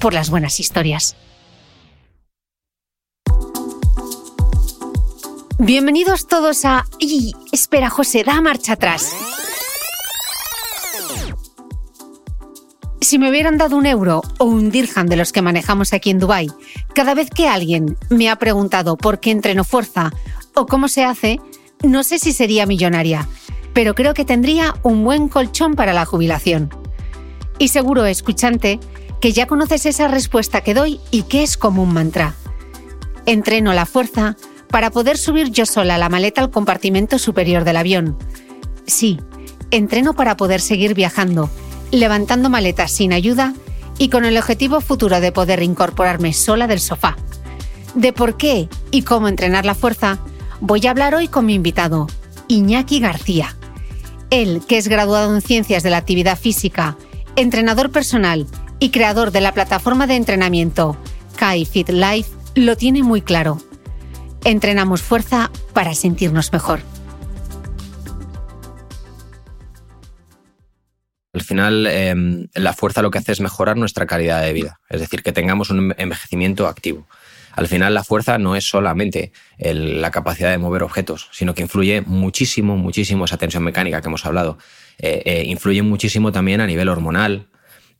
por las buenas historias. Bienvenidos todos a... ¡Y! Espera, José, da marcha atrás. Si me hubieran dado un euro o un dirham de los que manejamos aquí en Dubai, cada vez que alguien me ha preguntado por qué entreno fuerza o cómo se hace, no sé si sería millonaria, pero creo que tendría un buen colchón para la jubilación. Y seguro, escuchante, que ya conoces esa respuesta que doy y que es como un mantra. Entreno la fuerza para poder subir yo sola la maleta al compartimento superior del avión. Sí, entreno para poder seguir viajando, levantando maletas sin ayuda y con el objetivo futuro de poder incorporarme sola del sofá. De por qué y cómo entrenar la fuerza, voy a hablar hoy con mi invitado, Iñaki García. Él, que es graduado en Ciencias de la Actividad Física, entrenador personal y creador de la plataforma de entrenamiento Kai Fit Life, lo tiene muy claro. Entrenamos fuerza para sentirnos mejor. Al final, em, la fuerza lo que hace es mejorar nuestra calidad de vida, es decir, que tengamos un envejecimiento activo. Al final, la fuerza no es solamente la capacidad de mover objetos, sino que influye muchísimo, muchísimo esa tensión mecánica que hemos hablado. Eh, eh, influye muchísimo también a nivel hormonal,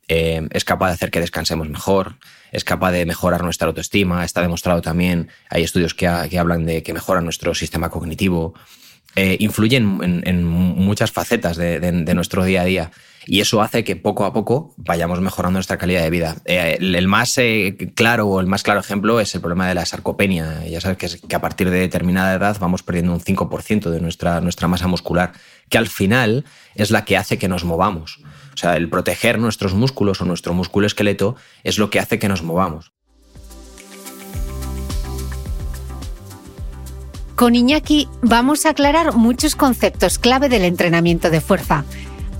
eh, es capaz de hacer que descansemos mejor, es capaz de mejorar nuestra autoestima, está demostrado también, hay estudios que, hablan de que mejora nuestro sistema cognitivo, eh, influye en, muchas facetas de, nuestro día a día y eso hace que poco a poco vayamos mejorando nuestra calidad de vida. Eh, el, más claro o el más claro ejemplo es el problema de la sarcopenia. Ya sabes que, que a partir de determinada edad vamos perdiendo un 5% de nuestra masa muscular, que al final es la que hace que nos movamos. Sea, el proteger nuestros músculos o nuestro músculo esqueleto es lo que hace que nos movamos. Con Iñaki vamos a aclarar muchos conceptos clave del entrenamiento de fuerza,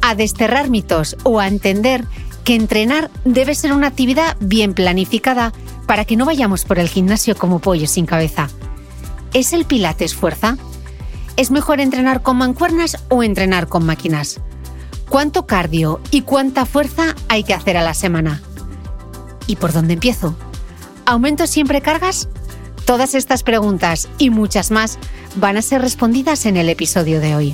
a desterrar mitos o a entender que entrenar debe ser una actividad bien planificada para que no vayamos por el gimnasio como pollos sin cabeza. ¿Es el pilates fuerza? ¿Es mejor entrenar con mancuernas o entrenar con máquinas? ¿Cuánto cardio y cuánta fuerza hay que hacer a la semana? ¿Y por dónde empiezo? ¿Aumento siempre cargas? Todas estas preguntas y muchas más van a ser respondidas en el episodio de hoy.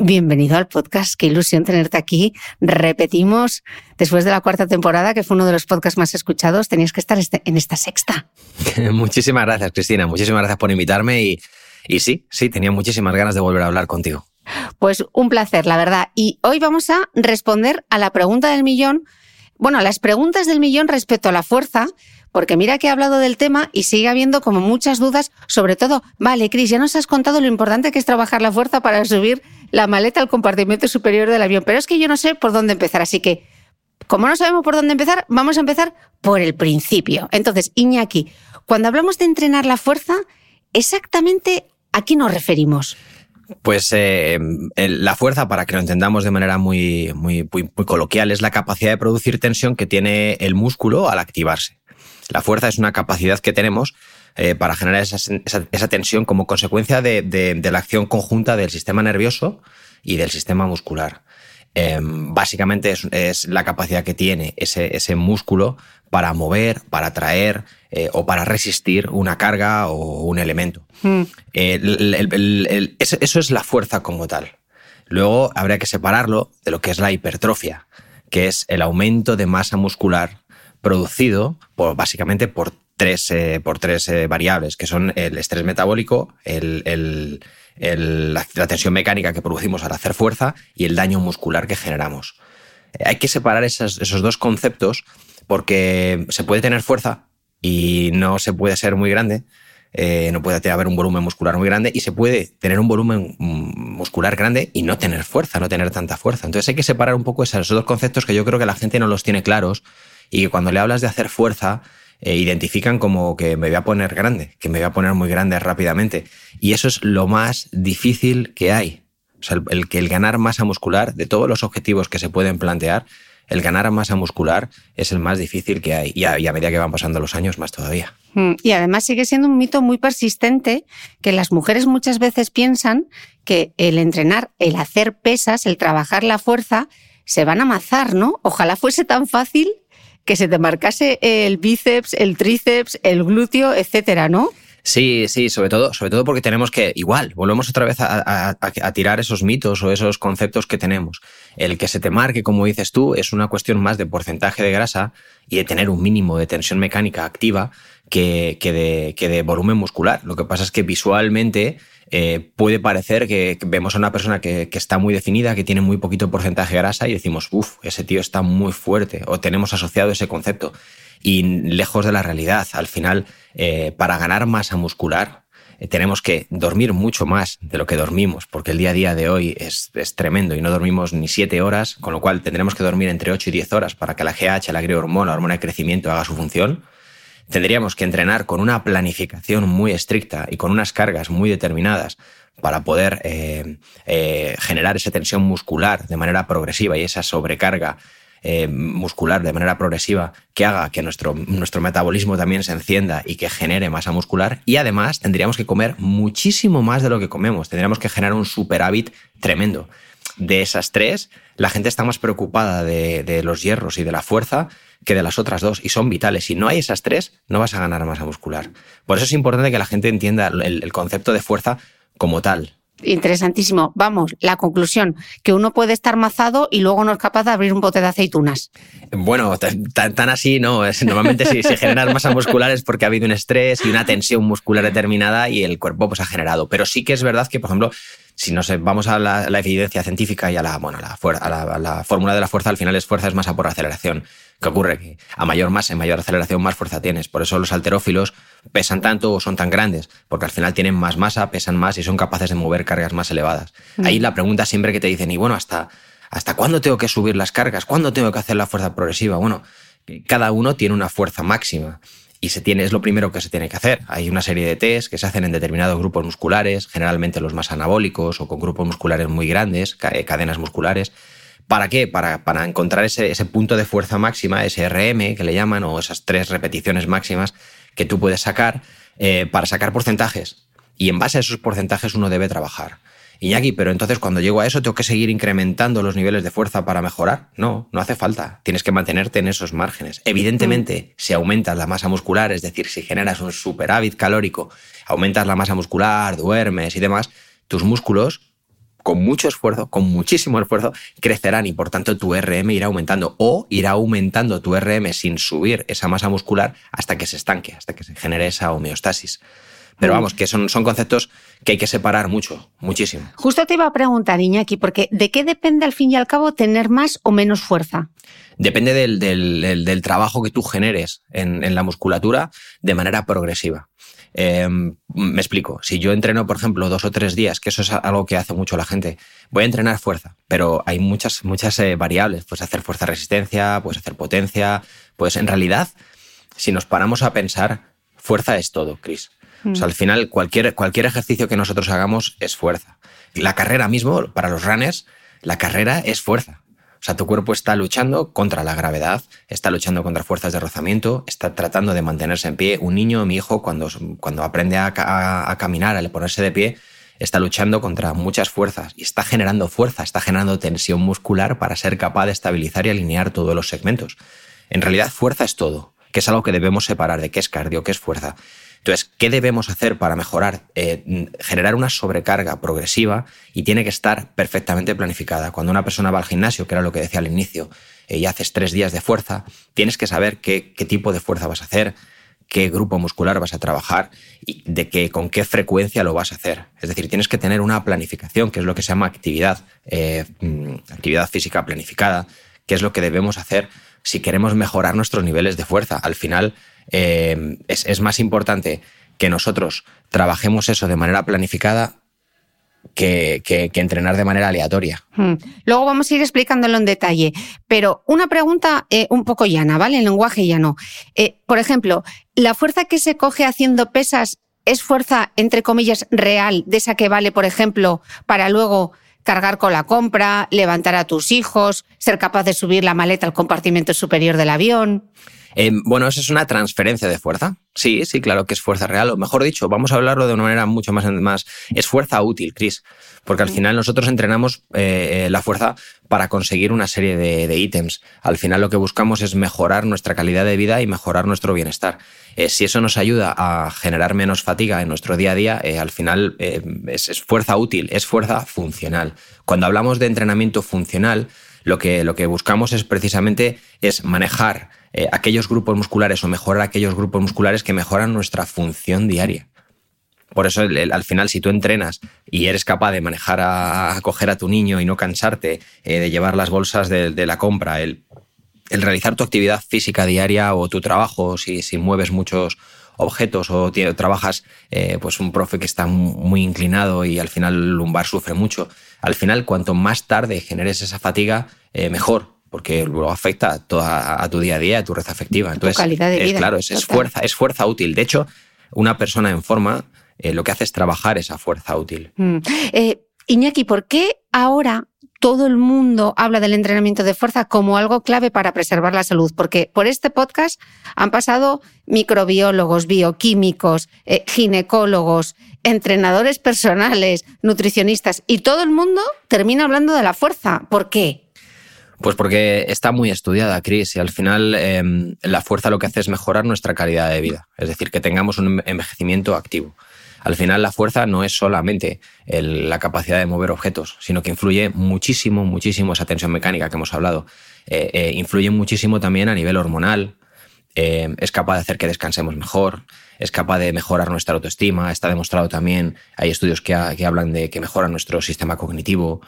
Bienvenido al podcast, qué ilusión tenerte aquí. Repetimos, después de la cuarta temporada, que fue uno de los podcasts más escuchados, tenías que estar este, en esta sexta. muchísimas gracias, Cristina. Muchísimas gracias por invitarme y, y sí, sí, tenía muchísimas ganas de volver a hablar contigo. Pues un placer, la verdad. Y hoy vamos a responder a la pregunta del millón, bueno, a las preguntas del millón respecto a la fuerza, porque mira que he hablado del tema y sigue habiendo como muchas dudas, sobre todo, vale, Cris, ya nos has contado lo importante que es trabajar la fuerza para subir la maleta al compartimento superior del avión. Pero es que yo no sé por dónde empezar. Así que, como no sabemos por dónde empezar, vamos a empezar por el principio. Entonces, Iñaki, cuando hablamos de entrenar la fuerza, exactamente a qué nos referimos. Pues eh, la fuerza, para que lo entendamos de manera muy, muy, muy, coloquial, es la capacidad de producir tensión que tiene el músculo al activarse. La fuerza es una capacidad que tenemos eh, para generar esa, tensión como consecuencia de, la acción conjunta del sistema nervioso y del sistema muscular. Em, básicamente es, la capacidad que tiene ese, músculo para mover, para traer eh, o para resistir una carga o un elemento. Hmm. eso es la fuerza como tal. Luego habría que separarlo de lo que es la hipertrofia, que es el aumento de masa muscular producido por, básicamente por tres, eh, por tres eh, variables, que son el estrés metabólico, la, tensión mecánica que producimos al hacer fuerza y el daño muscular que generamos. Eh, hay que separar esos, dos conceptos porque se puede tener fuerza y no se puede ser muy grande, no puede haber un volumen muscular muy grande y se puede tener un volumen mm, muscular grande y no tener fuerza, no tener tanta fuerza. Entonces hay que separar un poco esos dos conceptos que yo creo que la gente no los tiene claros y que cuando le hablas de hacer fuerza eh, identifican como que me voy a poner grande, que me voy a poner muy grande rápidamente. Y eso es lo más difícil que hay. O sea, el, que el ganar masa muscular, de todos los objetivos que se pueden plantear, el ganar masa muscular es el más difícil que hay. Y a, medida que van pasando los años, más todavía. Mm, y además sigue siendo un mito muy persistente que las mujeres muchas veces piensan que el entrenar, el hacer pesas, el trabajar la fuerza, se van a amazar, ¿no? Ojalá fuese tan fácil que se te marcase el bíceps, el tríceps, el glúteo, etcétera, ¿no? Sí, sí, sobre todo, sobre todo porque tenemos que, igual, volvemos otra vez a, tirar esos mitos o esos conceptos que tenemos. El que se te marque, como dices tú, es una cuestión más de porcentaje de grasa y de tener un mínimo de tensión mecánica activa que, de, que de volumen muscular. Lo que pasa es que visualmente eh, puede parecer que vemos a una persona que, está muy definida, que tiene muy poquito porcentaje de grasa y decimos, uff, ese tío está muy fuerte o tenemos asociado ese concepto. Y lejos de la realidad, al final, eh, para ganar masa muscular, eh, tenemos que dormir mucho más de lo que dormimos, porque el día a día de hoy es, tremendo y no dormimos ni siete horas, con lo cual tendremos que dormir entre 8 y 10 horas para que la GH, la hormona, la hormona de crecimiento, haga su función tendríamos que entrenar con una planificación muy estricta y con unas cargas muy determinadas para poder eh, eh, generar esa tensión muscular de manera progresiva y esa sobrecarga eh, muscular de manera progresiva que haga que nuestro, nuestro metabolismo también se encienda y que genere masa muscular. Y además tendríamos que comer muchísimo más de lo que comemos. Tendríamos que generar un superávit tremendo. de esas tres, la gente está más preocupada de, los hierros y de la fuerza que de las otras dos, y son vitales. Si no hay esas tres, no vas a ganar masa muscular. Por eso es importante que la gente entienda el concepto de fuerza como tal. Interesantísimo. Vamos, la conclusión, que uno puede estar mazado y luego no es capaz de abrir un bote de aceitunas. Bueno, tan, así no. Normalmente si, se generas masa muscular es porque ha habido un estrés y una tensión muscular determinada y el cuerpo pues, ha generado. Pero sí que es verdad que, por ejemplo, si nos vamos a la, evidencia científica y a la, bueno, la, a la, fórmula de la fuerza, al final es fuerza es masa por aceleración. ¿Qué ocurre? Que a mayor masa y mayor aceleración, más fuerza tienes. Por eso los alterófilos pesan tanto o son tan grandes, porque al final tienen más masa, pesan más y son capaces de mover cargas más elevadas. Mm. Ahí la pregunta siempre que te dicen, y bueno, ¿hasta, ¿hasta cuándo tengo que subir las cargas? ¿Cuándo tengo que hacer la fuerza progresiva? Bueno, cada uno tiene una fuerza máxima y se tiene, es lo primero que se tiene que hacer. Hay una serie de test que se hacen en determinados grupos musculares, generalmente los más anabólicos o con grupos musculares muy grandes, eh, cadenas musculares, ¿Para qué? Para, para encontrar ese, ese, punto de fuerza máxima, ese RM que le llaman, o esas tres repeticiones máximas que tú puedes sacar eh, para sacar porcentajes. Y en base a esos porcentajes uno debe trabajar. Iñaki, pero entonces cuando llego a eso, ¿tengo que seguir incrementando los niveles de fuerza para mejorar? No, no hace falta. Tienes que mantenerte en esos márgenes. Evidentemente, si aumentas la masa muscular, es decir, si generas un superávit calórico, aumentas la masa muscular, duermes y demás, tus músculos con mucho esfuerzo, con muchísimo esfuerzo, crecerán y por tanto tu RM irá aumentando o irá aumentando tu RM sin subir esa masa muscular hasta que se estanque, hasta que se genere esa homeostasis. Pero mm. vamos, que son, son conceptos que hay que separar mucho, muchísimo. Justo te iba a preguntar, Iñaki, porque ¿de qué depende al fin y al cabo tener más o menos fuerza? Depende del, del, trabajo que tú generes en, en la musculatura de manera progresiva. Em, me explico, si yo entreno, por ejemplo, dos o tres días, que eso es algo que hace mucho la gente, voy a entrenar fuerza, pero hay muchas, muchas eh, variables. Puedes hacer fuerza resistencia, puedes hacer potencia, pues en realidad, si nos paramos a pensar, fuerza es todo, Chris. O sea, mm. al final, cualquier, cualquier ejercicio que nosotros hagamos es fuerza. La carrera mismo, para los runners, la carrera es fuerza. O sea, tu cuerpo está luchando contra la gravedad, está luchando contra fuerzas de rozamiento, está tratando de mantenerse en pie. Un niño, mi hijo, cuando, cuando aprende a, a, caminar, al ponerse de pie, está luchando contra muchas fuerzas y está generando fuerza, está generando tensión muscular para ser capaz de estabilizar y alinear todos los segmentos. En realidad, fuerza es todo, que es algo que debemos separar de qué es cardio, qué es fuerza. Entonces, ¿qué debemos hacer para mejorar? Eh, generar una sobrecarga progresiva y tiene que estar perfectamente planificada. Cuando una persona va al gimnasio, que era lo que decía al inicio, eh, y haces tres días de fuerza, tienes que saber qué, tipo de fuerza vas a hacer, qué grupo muscular vas a trabajar y de qué, con qué frecuencia lo vas a hacer. Es decir, tienes que tener una planificación, que es lo que se llama actividad, eh, mm, actividad física planificada, que es lo que debemos hacer si queremos mejorar nuestros niveles de fuerza. Al final, eh, es, más importante que nosotros trabajemos eso de manera planificada que, entrenar de manera aleatoria. Hmm. Luego vamos a ir explicándolo en detalle, pero una pregunta eh, un poco llana, ¿vale? En lenguaje llano. Eh, por ejemplo, ¿la fuerza que se coge haciendo pesas es fuerza, entre comillas, real, de esa que vale, por ejemplo, para luego cargar con la compra, levantar a tus hijos, ser capaz de subir la maleta al compartimento superior del avión? Em, bueno, eso es una transferencia de fuerza. Sí, sí, claro que es fuerza real. O mejor dicho, vamos a hablarlo de una manera mucho más, más es fuerza útil, Chris. Porque al final nosotros entrenamos eh, eh, la fuerza para conseguir una serie de, ítems. Al final lo que buscamos es mejorar nuestra calidad de vida y mejorar nuestro bienestar. Eh, si eso nos ayuda a generar menos fatiga en nuestro día a día, al final es, es fuerza útil, es fuerza funcional. Cuando hablamos de entrenamiento funcional, lo que, lo que buscamos es precisamente es manejar eh, aquellos grupos musculares o mejorar aquellos grupos musculares que mejoran nuestra función diaria. Por eso, al final, si tú entrenas y eres capaz de manejar a, coger a tu niño y no cansarte, eh, de llevar las bolsas de, la compra, el, realizar tu actividad física diaria o tu trabajo, si, si mueves muchos objetos o trabajas, eh, pues un profe que está muy inclinado y al final el lumbar sufre mucho, al final cuanto más tarde generes esa fatiga, mejor, porque luego afecta a, a, tu día a día, a tu red afectiva. Entonces, tu calidad de vida. Es, claro, es, fuerza, es fuerza útil. De hecho, una persona en forma eh, lo que hace es trabajar esa fuerza útil. Mm. Eh, Iñaki, ¿por qué ahora todo el mundo habla del entrenamiento de fuerza como algo clave para preservar la salud, porque por este podcast han pasado microbiólogos, bioquímicos, eh, ginecólogos, entrenadores personales, nutricionistas, y todo el mundo termina hablando de la fuerza. ¿Por qué? Pues porque está muy estudiada, Cris, y al final em, la fuerza lo que hace es mejorar nuestra calidad de vida, es decir, que tengamos un envejecimiento activo. Al final la fuerza no es solamente la capacidad de mover objetos, sino que influye muchísimo, muchísimo esa tensión mecánica que hemos hablado. Eh, eh, influye muchísimo también a nivel hormonal, eh, es capaz de hacer que descansemos mejor, es capaz de mejorar nuestra autoestima, está demostrado también, hay estudios que, hablan de que mejora nuestro sistema cognitivo,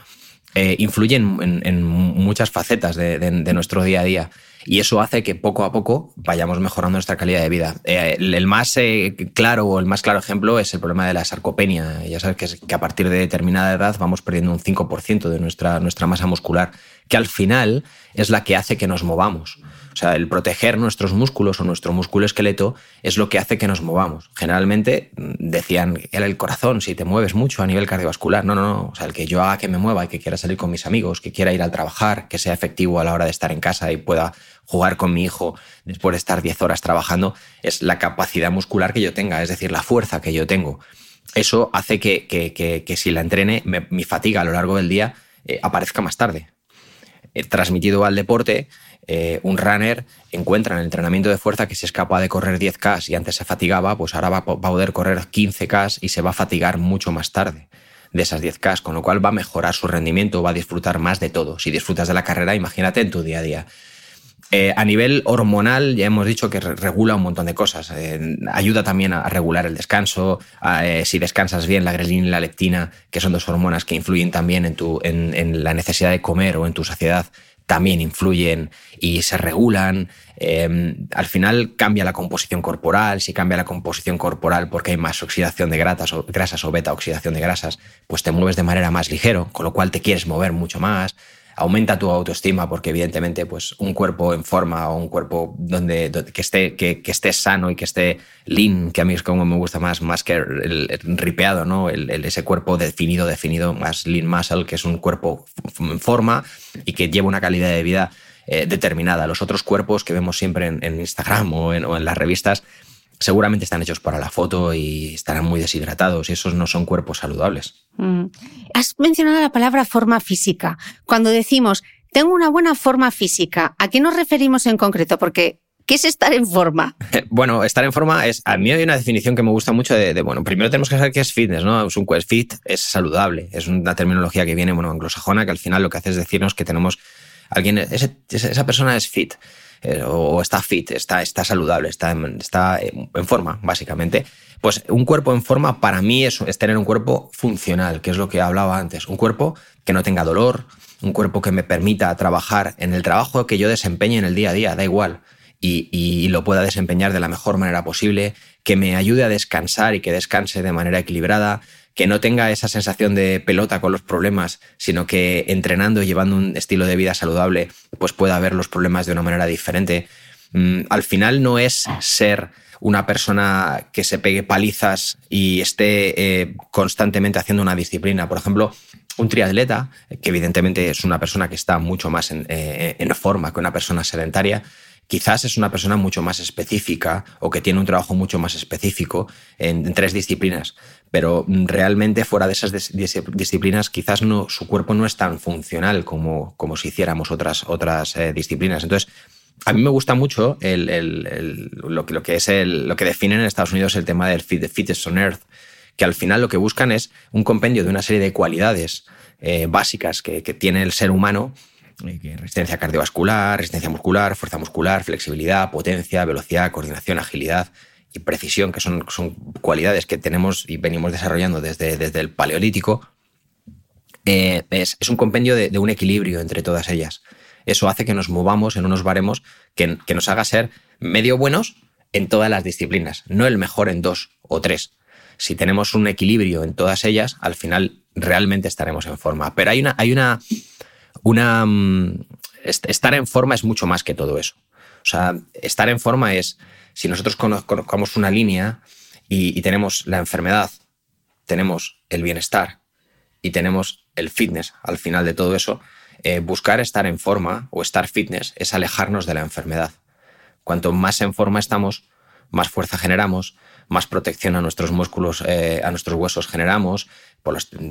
influyen en, muchas facetas de, nuestro día a día. Y eso hace que poco a poco vayamos mejorando nuestra calidad de vida. Eh, el, más eh, claro o el más claro ejemplo es el problema de la sarcopenia. Ya sabes que, a partir de determinada edad vamos perdiendo un 5% de nuestra, nuestra masa muscular, que al final es la que hace que nos movamos. O sea, el proteger nuestros músculos o nuestro músculo esqueleto es lo que hace que nos movamos. Generalmente mm, decían, era el corazón, si te mueves mucho a nivel cardiovascular. No, no, no. O sea, el que yo haga que me mueva y que quiera salir con mis amigos, que quiera ir al trabajar, que sea efectivo a la hora de estar en casa y pueda jugar con mi hijo después de estar 10 horas trabajando, es la capacidad muscular que yo tenga, es decir, la fuerza que yo tengo. Eso hace que, que, si la entrene, mi fatiga a lo largo del día eh, aparezca más tarde. He transmitido al deporte, eh, un runner encuentra en el entrenamiento de fuerza que si es capaz de correr 10K y antes se fatigaba, pues ahora va, a poder correr 15K y se va a fatigar mucho más tarde de esas 10K, con lo cual va a mejorar su rendimiento, va a disfrutar más de todo. Si disfrutas de la carrera, imagínate en tu día a día. Eh, a nivel hormonal, ya hemos dicho que regula un montón de cosas. Eh, ayuda también a regular el descanso. si descansas bien, la grelina y la leptina, que son dos hormonas que influyen también en, tu, en la necesidad de comer o en tu saciedad, también influyen y se regulan. Em, al final cambia la composición corporal. Si cambia la composición corporal porque hay más oxidación de grasas o, grasas o beta oxidación de grasas, pues te mueves de manera más ligero, con lo cual te quieres mover mucho más aumenta tu autoestima porque evidentemente pues un cuerpo en forma o un cuerpo donde, que, esté, que, esté sano y que esté lean, que a mí es como me gusta más, más que el, ripeado, ¿no? El, ese cuerpo definido, definido, más lean muscle, que es un cuerpo en forma y que lleva una calidad de vida eh, determinada. Los otros cuerpos que vemos siempre en, Instagram o en las revistas seguramente están hechos para la foto y estarán muy deshidratados y esos no son cuerpos saludables. Mm. Has mencionado la palabra forma física. Cuando decimos, tengo una buena forma física, ¿a qué nos referimos en concreto? Porque ¿Qué es estar en forma? Bueno, estar en forma es, a mí hay una definición que me gusta mucho de, bueno, primero tenemos que saber qué es fitness, ¿no? Es un fit es saludable, es una terminología que viene, bueno, anglosajona, que al final lo que hace es decirnos que tenemos alguien, esa persona es fit. Eh, o está fit, está, está saludable, está, está en forma, básicamente. Pues un cuerpo en forma para mí es, es tener un cuerpo funcional, que es lo que hablaba antes. Un cuerpo que no tenga dolor, un cuerpo que me permita trabajar en el trabajo que yo desempeñe en el día a día, da igual. Y, y, lo pueda desempeñar de la mejor manera posible, que me ayude a descansar y que descanse de manera equilibrada, que no tenga esa sensación de pelota con los problemas, sino que entrenando y llevando un estilo de vida saludable, pues pueda ver los problemas de una manera diferente. Mm, al final no es ser una persona que se pegue palizas y esté eh, constantemente haciendo una disciplina. Por ejemplo, un triatleta, que evidentemente es una persona que está mucho más en, eh, en forma que una persona sedentaria, quizás es una persona mucho más específica o que tiene un trabajo mucho más específico en, tres disciplinas, pero realmente fuera de esas disciplinas quizás no, su cuerpo no es tan funcional como, si hiciéramos otras, eh, disciplinas. Entonces, a mí me gusta mucho lo, que, lo, es lo que definen en Estados Unidos el tema del fit, on Earth, que al final lo que buscan es un compendio de una serie de cualidades eh, básicas que tiene el ser humano eh, resistencia cardiovascular, resistencia muscular, fuerza muscular, flexibilidad, potencia, velocidad, coordinación, agilidad y precisión, que son, son cualidades que tenemos y venimos desarrollando desde, desde el paleolítico, eh, es, un compendio de, un equilibrio entre todas ellas. Eso hace que nos movamos en unos baremos que, que nos haga ser medio buenos en todas las disciplinas, no el mejor en dos o tres. Si tenemos un equilibrio en todas ellas, al final realmente estaremos en forma. Pero hay una, hay una, una... Mm, estar en forma es mucho más que todo eso. O sea, estar en forma es, si nosotros conozcamos una línea y, tenemos la enfermedad, tenemos el bienestar y tenemos el fitness al final de todo eso, eh, buscar estar en forma o estar fitness es alejarnos de la enfermedad. Cuanto más en forma estamos, más fuerza generamos, más protección a nuestros músculos, eh, a nuestros huesos generamos.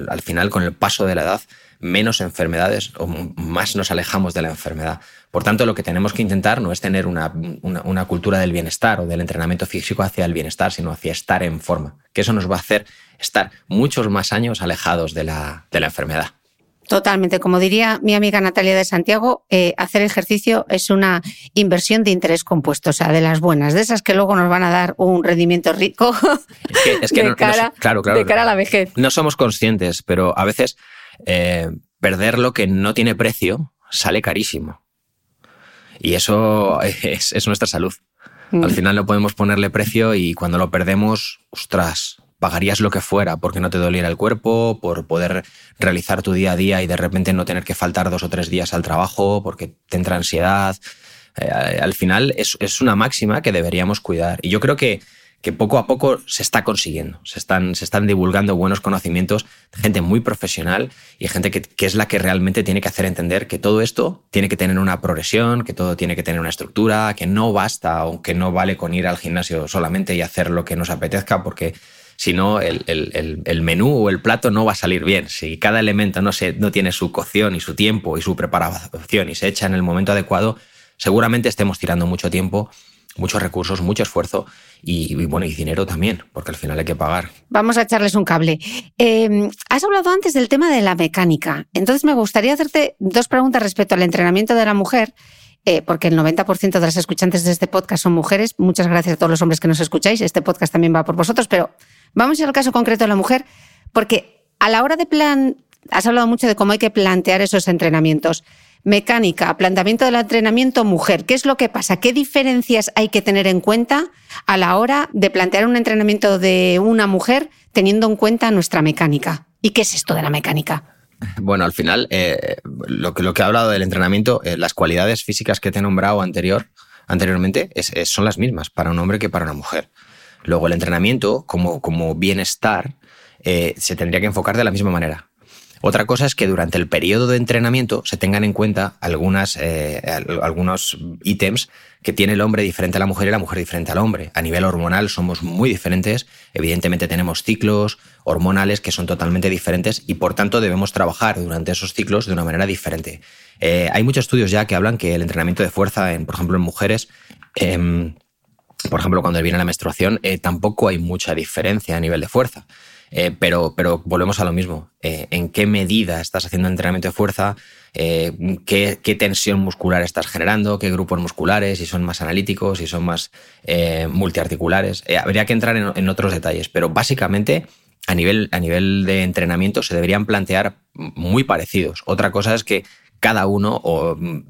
Al final, con el paso de la edad, menos enfermedades o más nos alejamos de la enfermedad. Por tanto, lo que tenemos que intentar no es tener una, cultura del bienestar o del entrenamiento físico hacia el bienestar, sino hacia estar en forma, que eso nos va a hacer estar muchos más años alejados de la enfermedad. Totalmente. Como diría mi amiga Natalia de Santiago, eh, hacer ejercicio es una inversión de interés compuesto, o sea, de las buenas, de esas que luego nos van a dar un rendimiento rico es que, de, cara, claro, claro, de cara a la vejez. No somos conscientes, pero a veces eh, perder lo que no tiene precio sale carísimo. Y eso es, es nuestra salud. Al mm. final no podemos ponerle precio y cuando lo perdemos, ostras, pagarías lo que fuera porque no te doliera el cuerpo, por poder realizar tu día a día y de repente no tener que faltar dos o tres días al trabajo porque te entra ansiedad. Eh, al final es, una máxima que deberíamos cuidar. Y yo creo que, que poco a poco se está consiguiendo. Se están, se están divulgando buenos conocimientos gente muy profesional y gente que, que, es la que realmente tiene que hacer entender que todo esto tiene que tener una progresión, que todo tiene que tener una estructura, que no basta o que no vale con ir al gimnasio solamente y hacer lo que nos apetezca porque si no, el, menú o el plato no va a salir bien. Si cada elemento no, se, no tiene su cocción y su tiempo y su preparación y se echa en el momento adecuado, seguramente estemos tirando mucho tiempo, muchos recursos, mucho esfuerzo y, bueno, y dinero también, porque al final hay que pagar. Vamos a echarles un cable. Em, has hablado antes del tema de la mecánica. Entonces me gustaría hacerte dos preguntas respecto al entrenamiento de la mujer. Eh, porque el 90% de las escuchantes de este podcast son mujeres. Muchas gracias a todos los hombres que nos escucháis. Este podcast también va por vosotros, pero Vamos al caso concreto de la mujer, porque a la hora de plan, has hablado mucho de cómo hay que plantear esos entrenamientos. Mecánica, planteamiento del entrenamiento mujer. ¿Qué es lo que pasa? ¿Qué diferencias hay que tener en cuenta a la hora de plantear un entrenamiento de una mujer teniendo en cuenta nuestra mecánica? ¿Y qué es esto de la mecánica? Bueno, al final, eh, lo, que, lo he hablado del entrenamiento, eh, las cualidades físicas que te he nombrado anterior, anteriormente son las mismas para un hombre que para una mujer. Luego el entrenamiento como, como bienestar eh, se tendría que enfocar de la misma manera. Otra cosa es que durante el periodo de entrenamiento se tengan en cuenta algunas, eh, algunos ítems que tiene el hombre diferente a la mujer y la mujer diferente al hombre. A nivel hormonal somos muy diferentes, evidentemente tenemos ciclos hormonales que son totalmente diferentes y por tanto debemos trabajar durante esos ciclos de una manera diferente. Eh, hay muchos estudios ya que hablan que el entrenamiento de fuerza, en, por ejemplo en mujeres, em, por ejemplo, cuando viene la menstruación, eh, tampoco hay mucha diferencia a nivel de fuerza. Eh, pero, pero volvemos a lo mismo. ¿En qué medida estás haciendo entrenamiento de fuerza? ¿qué, tensión muscular estás generando? ¿Qué grupos musculares? Si son más analíticos, si son más multiarticulares. habría que entrar en, otros detalles, pero básicamente a nivel, a nivel de entrenamiento se deberían plantear muy parecidos. Otra cosa es que cada uno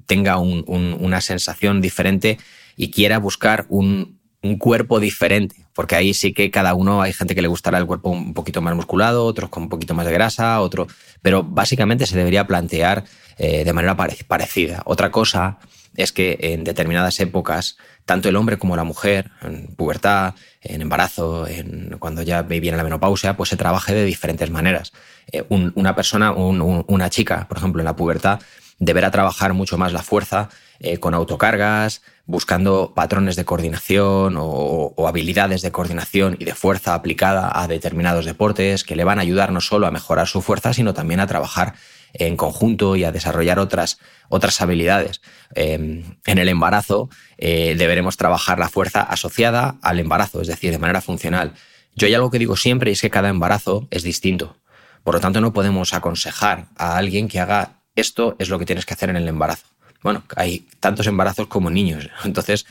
tenga una sensación diferente y quiera buscar un, un cuerpo diferente, porque ahí sí que cada uno, hay gente que le gustará el cuerpo un poquito más musculado, otros con un poquito más de grasa, otro, pero básicamente se debería plantear eh, de manera parecida. Otra cosa es que en determinadas épocas, tanto el hombre como la mujer, en pubertad, en embarazo, en, cuando ya viene la menopausia, pues se trabaje de diferentes maneras. Eh, una persona, una chica, por ejemplo, en la pubertad, deberá trabajar mucho más la fuerza eh, con autocargas, buscando patrones de coordinación o, habilidades de coordinación y de fuerza aplicada a determinados deportes que le van a ayudar no solo a mejorar su fuerza, sino también a trabajar en conjunto y a desarrollar otras, otras habilidades. Em, en el embarazo eh, deberemos trabajar la fuerza asociada al embarazo, es decir, de manera funcional. Yo hay algo que digo siempre y es que cada embarazo es distinto. Por lo tanto, no podemos aconsejar a alguien que haga esto es lo que tienes que hacer en el embarazo bueno, hay tantos embarazos como niños. Entonces,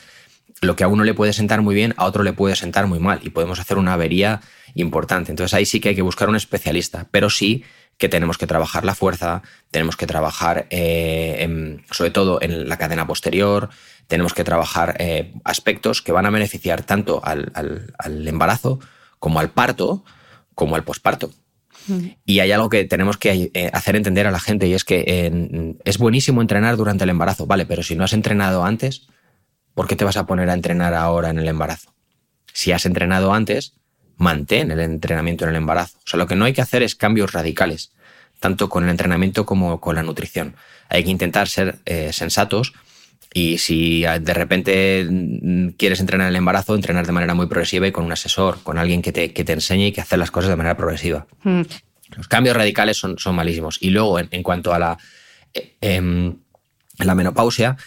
lo que a uno le puede sentar muy bien, a otro le puede sentar muy mal y podemos hacer una avería importante. Entonces ahí sí que hay que buscar un especialista, pero sí que tenemos que trabajar la fuerza, tenemos que trabajar eh, sobre todo en la cadena posterior, tenemos que trabajar eh, aspectos que van a beneficiar tanto al, al embarazo como al parto como al posparto. Y hay algo que tenemos que eh, hacer entender a la gente y es que es buenísimo entrenar durante el embarazo, vale, pero si no has entrenado antes, ¿por qué te vas a poner a entrenar ahora en el embarazo? Si has entrenado antes, mantén el entrenamiento en el embarazo. O sea, lo que no hay que hacer es cambios radicales. tanto con el entrenamiento como con la nutrición. Hay que intentar ser eh, sensatos y si de repente mm, quieres entrenar el embarazo, entrenar de manera muy progresiva y con un asesor, con alguien que te, que te enseñe y que hacer las cosas de manera progresiva. Mm. Los cambios radicales son, son malísimos. Y luego, en, cuanto a la, eh, em, la menopausia,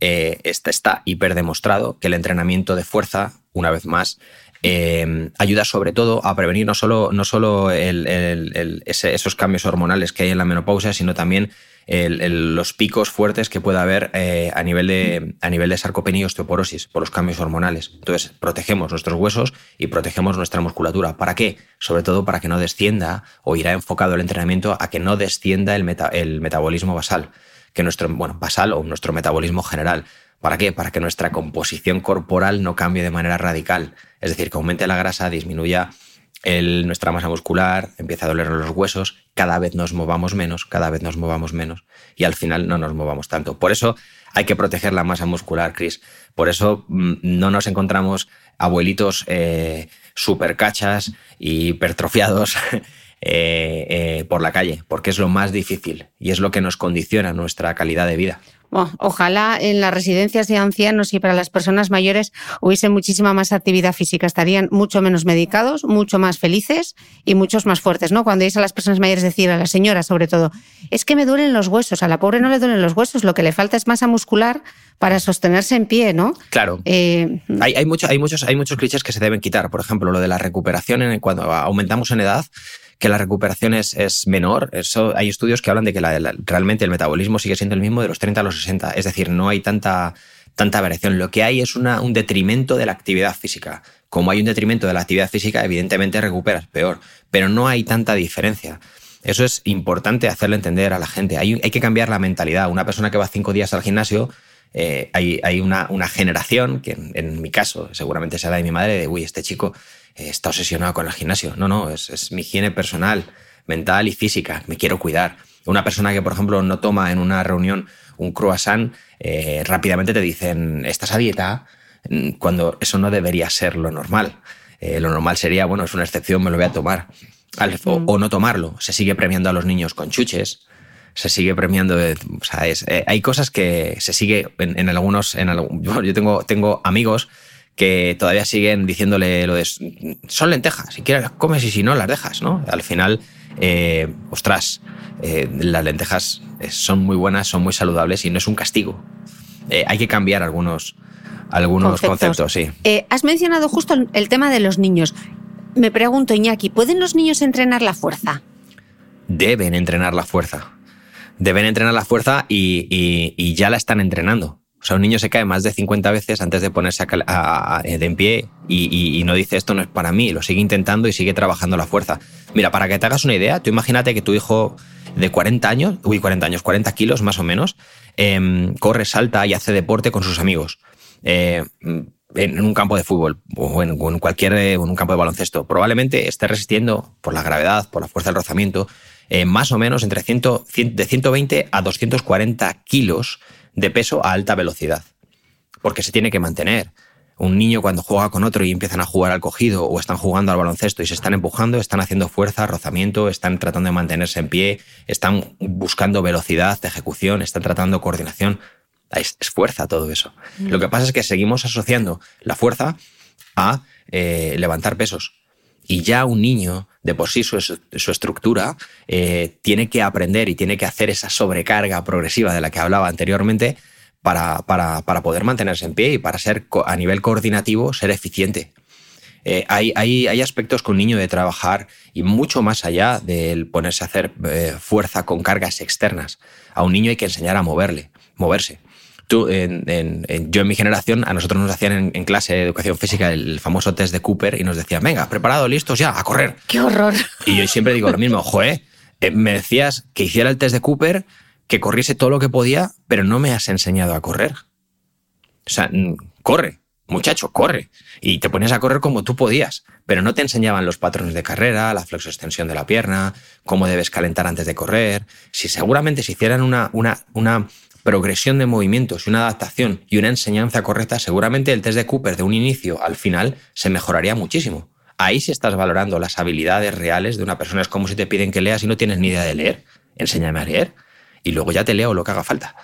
eh, está, está hiper demostrado que el entrenamiento de fuerza, una vez más, em, ayuda sobre todo a prevenir no solo, no solo esos cambios hormonales que hay en la menopausia, sino también los picos fuertes que pueda haber eh, a, nivel de, a nivel de sarcopenia y osteoporosis por los cambios hormonales. Entonces, protegemos nuestros huesos y protegemos nuestra musculatura. ¿Para qué? Sobre todo para que no descienda o irá enfocado el entrenamiento a que no descienda el, el metabolismo basal, que nuestro, bueno, basal o nuestro metabolismo general. ¿Para qué? Para que nuestra composición corporal no cambie de manera radical. Es decir, que aumente la grasa, disminuya nuestra masa muscular, empieza a doler los huesos, cada vez nos movamos menos, cada vez nos movamos menos y al final no nos movamos tanto. Por eso hay que proteger la masa muscular, Chris. Por eso mm, no nos encontramos abuelitos eh, super cachas y hipertrofiados eh, eh, por la calle, porque es lo más difícil y es lo que nos condiciona nuestra calidad de vida ojalá en las residencias de ancianos y para las personas mayores hubiese muchísima más actividad física. Estarían mucho menos medicados, mucho más felices y muchos más fuertes, ¿no? Cuando dice a las personas mayores decir, a la señora sobre todo, es que me duelen los huesos, a la pobre no le duelen los huesos, lo que le falta es masa muscular para sostenerse en pie, ¿no? Claro. Eh, hay, hay, mucho, hay, muchos, hay muchos clichés que se deben quitar. Por ejemplo, lo de la recuperación en, cuando aumentamos en edad que la recuperación es, es menor. Eso, hay estudios que hablan de que realmente el metabolismo sigue siendo el mismo de los 30 a los 60. Es decir, no hay tanta, tanta variación. Lo que hay es una, un detrimento de la actividad física. Como hay un detrimento de la actividad física, evidentemente recuperas peor, pero no hay tanta diferencia. Eso es importante hacerle entender a la gente. Hay, hay que cambiar la mentalidad. Una persona que va cinco días al gimnasio, eh, hay, hay una, una, generación, que en, en, mi caso seguramente será de mi madre, de, uy, este chico está obsesionado con el gimnasio. No, no, es, mi higiene personal, mental y física. Me quiero cuidar. Una persona que, por ejemplo, no toma en una reunión un croissant, eh, rápidamente te dicen, estás a dieta, mm, cuando eso no debería ser lo normal. Eh, lo normal sería, bueno, es una excepción, me lo voy a tomar. Mm. o, no tomarlo. Se sigue premiando a los niños con chuches. Se sigue premiando. o sea, eh, hay cosas que se sigue en, algunos. En yo tengo, tengo amigos que todavía siguen diciéndole lo de son lentejas, si quieres las comes y si no las dejas, ¿no? Al final, eh, ostras, eh, las lentejas eh, son muy buenas, son muy saludables y no es un castigo. hay que cambiar algunos, algunos conceptos, sí. has mencionado justo el tema de los niños. Me pregunto, Iñaki, ¿pueden los niños entrenar la fuerza? Deben entrenar la fuerza. Deben entrenar la fuerza y ya la están entrenando. O sea, un niño se cae más de 50 veces antes de ponerse a, de en pie y, no dice esto no es para mí, lo sigue intentando y sigue trabajando la fuerza. Mira, para que te hagas una idea, tú imagínate que tu hijo de 40 años, uy, 40 años, 40 kilos más o menos, em, corre, salta y hace deporte con sus amigos. Eh, en un campo de fútbol o en, cualquier en un campo de baloncesto, probablemente esté resistiendo por la gravedad, por la fuerza del rozamiento, eh, más o menos entre 100, de 120 a 240 kilos de peso a alta velocidad. Porque se tiene que mantener. Un niño cuando juega con otro y empiezan a jugar al cogido o están jugando al baloncesto y se están empujando, están haciendo fuerza, rozamiento, están tratando de mantenerse en pie, están buscando velocidad de ejecución, están tratando coordinación. Es, fuerza todo eso. Lo que pasa es que seguimos asociando la fuerza a eh, levantar pesos. Y ya un niño, de por sí, su, estructura, eh, tiene que aprender y tiene que hacer esa sobrecarga progresiva de la que hablaba anteriormente para, para, para poder mantenerse en pie y para ser a nivel coordinativo, ser eficiente. Eh, hay, hay, hay, aspectos con un niño de trabajar y mucho más allá del ponerse a hacer eh, fuerza con cargas externas. A un niño hay que enseñar a moverle, moverse en, yo en mi generación, a nosotros nos hacían en, clase de educación física el famoso test de Cooper y nos decían, venga, preparado, listos ya, a correr. ¡Qué horror! Y yo siempre digo lo mismo, joe, eh, me decías que hiciera el test de Cooper, que corriese todo lo que podía, pero no me has enseñado a correr. O sea, corre, muchacho, corre. Y te ponías a correr como tú podías, pero no te enseñaban los patrones de carrera, la flexoextensión de la pierna, cómo debes calentar antes de correr. Si seguramente si hicieran una, una, una progresión de movimientos y una adaptación y una enseñanza correcta, seguramente el test de Cooper de un inicio al final se mejoraría muchísimo. Ahí sí estás valorando las habilidades reales de una persona. Es como si te piden que leas y no tienes ni idea de leer. enséñame a leer y luego ya te leo lo que haga falta.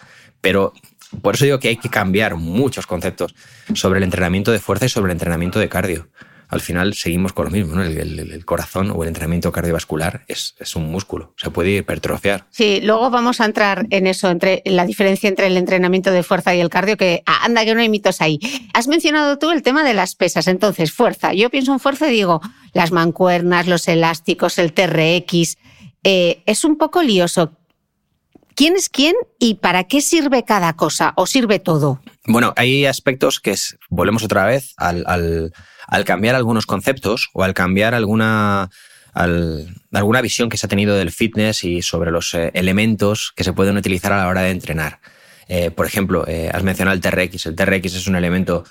Pero por eso digo que hay que cambiar muchos conceptos sobre el entrenamiento de fuerza y sobre el entrenamiento de cardio al final seguimos con lo mismo, El, corazón o el entrenamiento cardiovascular es, un músculo, se puede hipertrofiar. Sí, luego vamos a entrar en eso, entre la diferencia entre el entrenamiento de fuerza y el cardio, que anda que no hay mitos ahí. Has mencionado tú el tema de las pesas, entonces, fuerza. Yo pienso en fuerza y digo, las mancuernas, los elásticos, el TRX. Eh, es un poco lioso. ¿Quién es quién y para qué sirve cada cosa o sirve todo? Bueno, hay aspectos que volvemos otra vez al al cambiar algunos conceptos o al cambiar alguna, alguna visión que se ha tenido del fitness y sobre los eh, elementos que se pueden utilizar a la hora de entrenar. Eh, por ejemplo, eh, has mencionado el TRX. El TRX es un elemento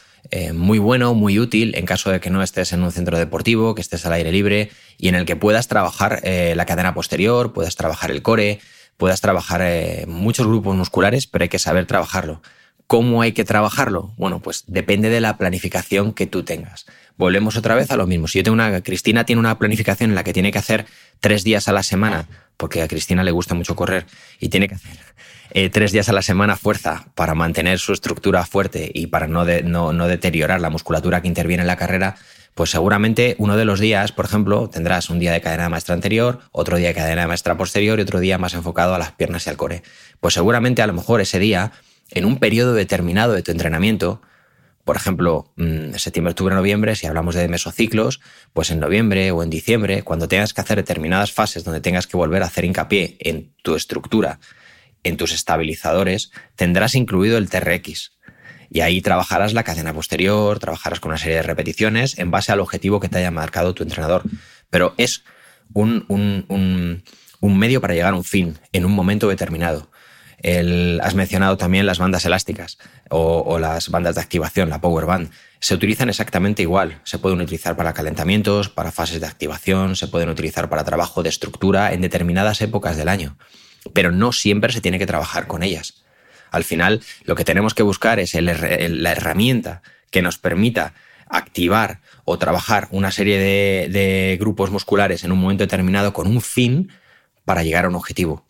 muy bueno, muy útil en caso de que no estés en un centro deportivo, que estés al aire libre y en el que puedas trabajar la cadena posterior, puedas trabajar el core, puedas trabajar muchos grupos musculares, pero hay que saber trabajarlo. ¿Cómo hay que trabajarlo? Bueno, pues depende de la planificación que tú tengas. Volvemos otra vez a lo mismo. Si yo tengo una. Cristina tiene una planificación en la que tiene que hacer tres días a la semana, porque a Cristina le gusta mucho correr, y tiene que hacer eh, tres días a la semana fuerza para mantener su estructura fuerte y para no, no, deteriorar la musculatura que interviene en la carrera, pues seguramente uno de los días, por ejemplo, tendrás un día de cadena maestra anterior, otro día de cadena maestra posterior y otro día más enfocado a las piernas y al core. Pues seguramente a lo mejor ese día en un periodo determinado de tu entrenamiento, por ejemplo, mm, septiembre, octubre, noviembre, si hablamos de mesociclos, pues en noviembre o en diciembre, cuando tengas que hacer determinadas fases donde tengas que volver a hacer hincapié en tu estructura, en tus estabilizadores, tendrás incluido el TRX. Y ahí trabajarás la cadena posterior, trabajarás con una serie de repeticiones en base al objetivo que te haya marcado tu entrenador. Pero es un, un medio para llegar a un fin en un momento determinado has mencionado también las bandas elásticas o, las bandas de activación, la Power Band. Se utilizan exactamente igual. Se pueden utilizar para calentamientos, para fases de activación, se pueden utilizar para trabajo de estructura en determinadas épocas del año. Pero no siempre se tiene que trabajar con ellas. Al final, lo que tenemos que buscar es la herramienta que nos permita activar o trabajar una serie de grupos musculares en un momento determinado con un fin para llegar a un objetivo.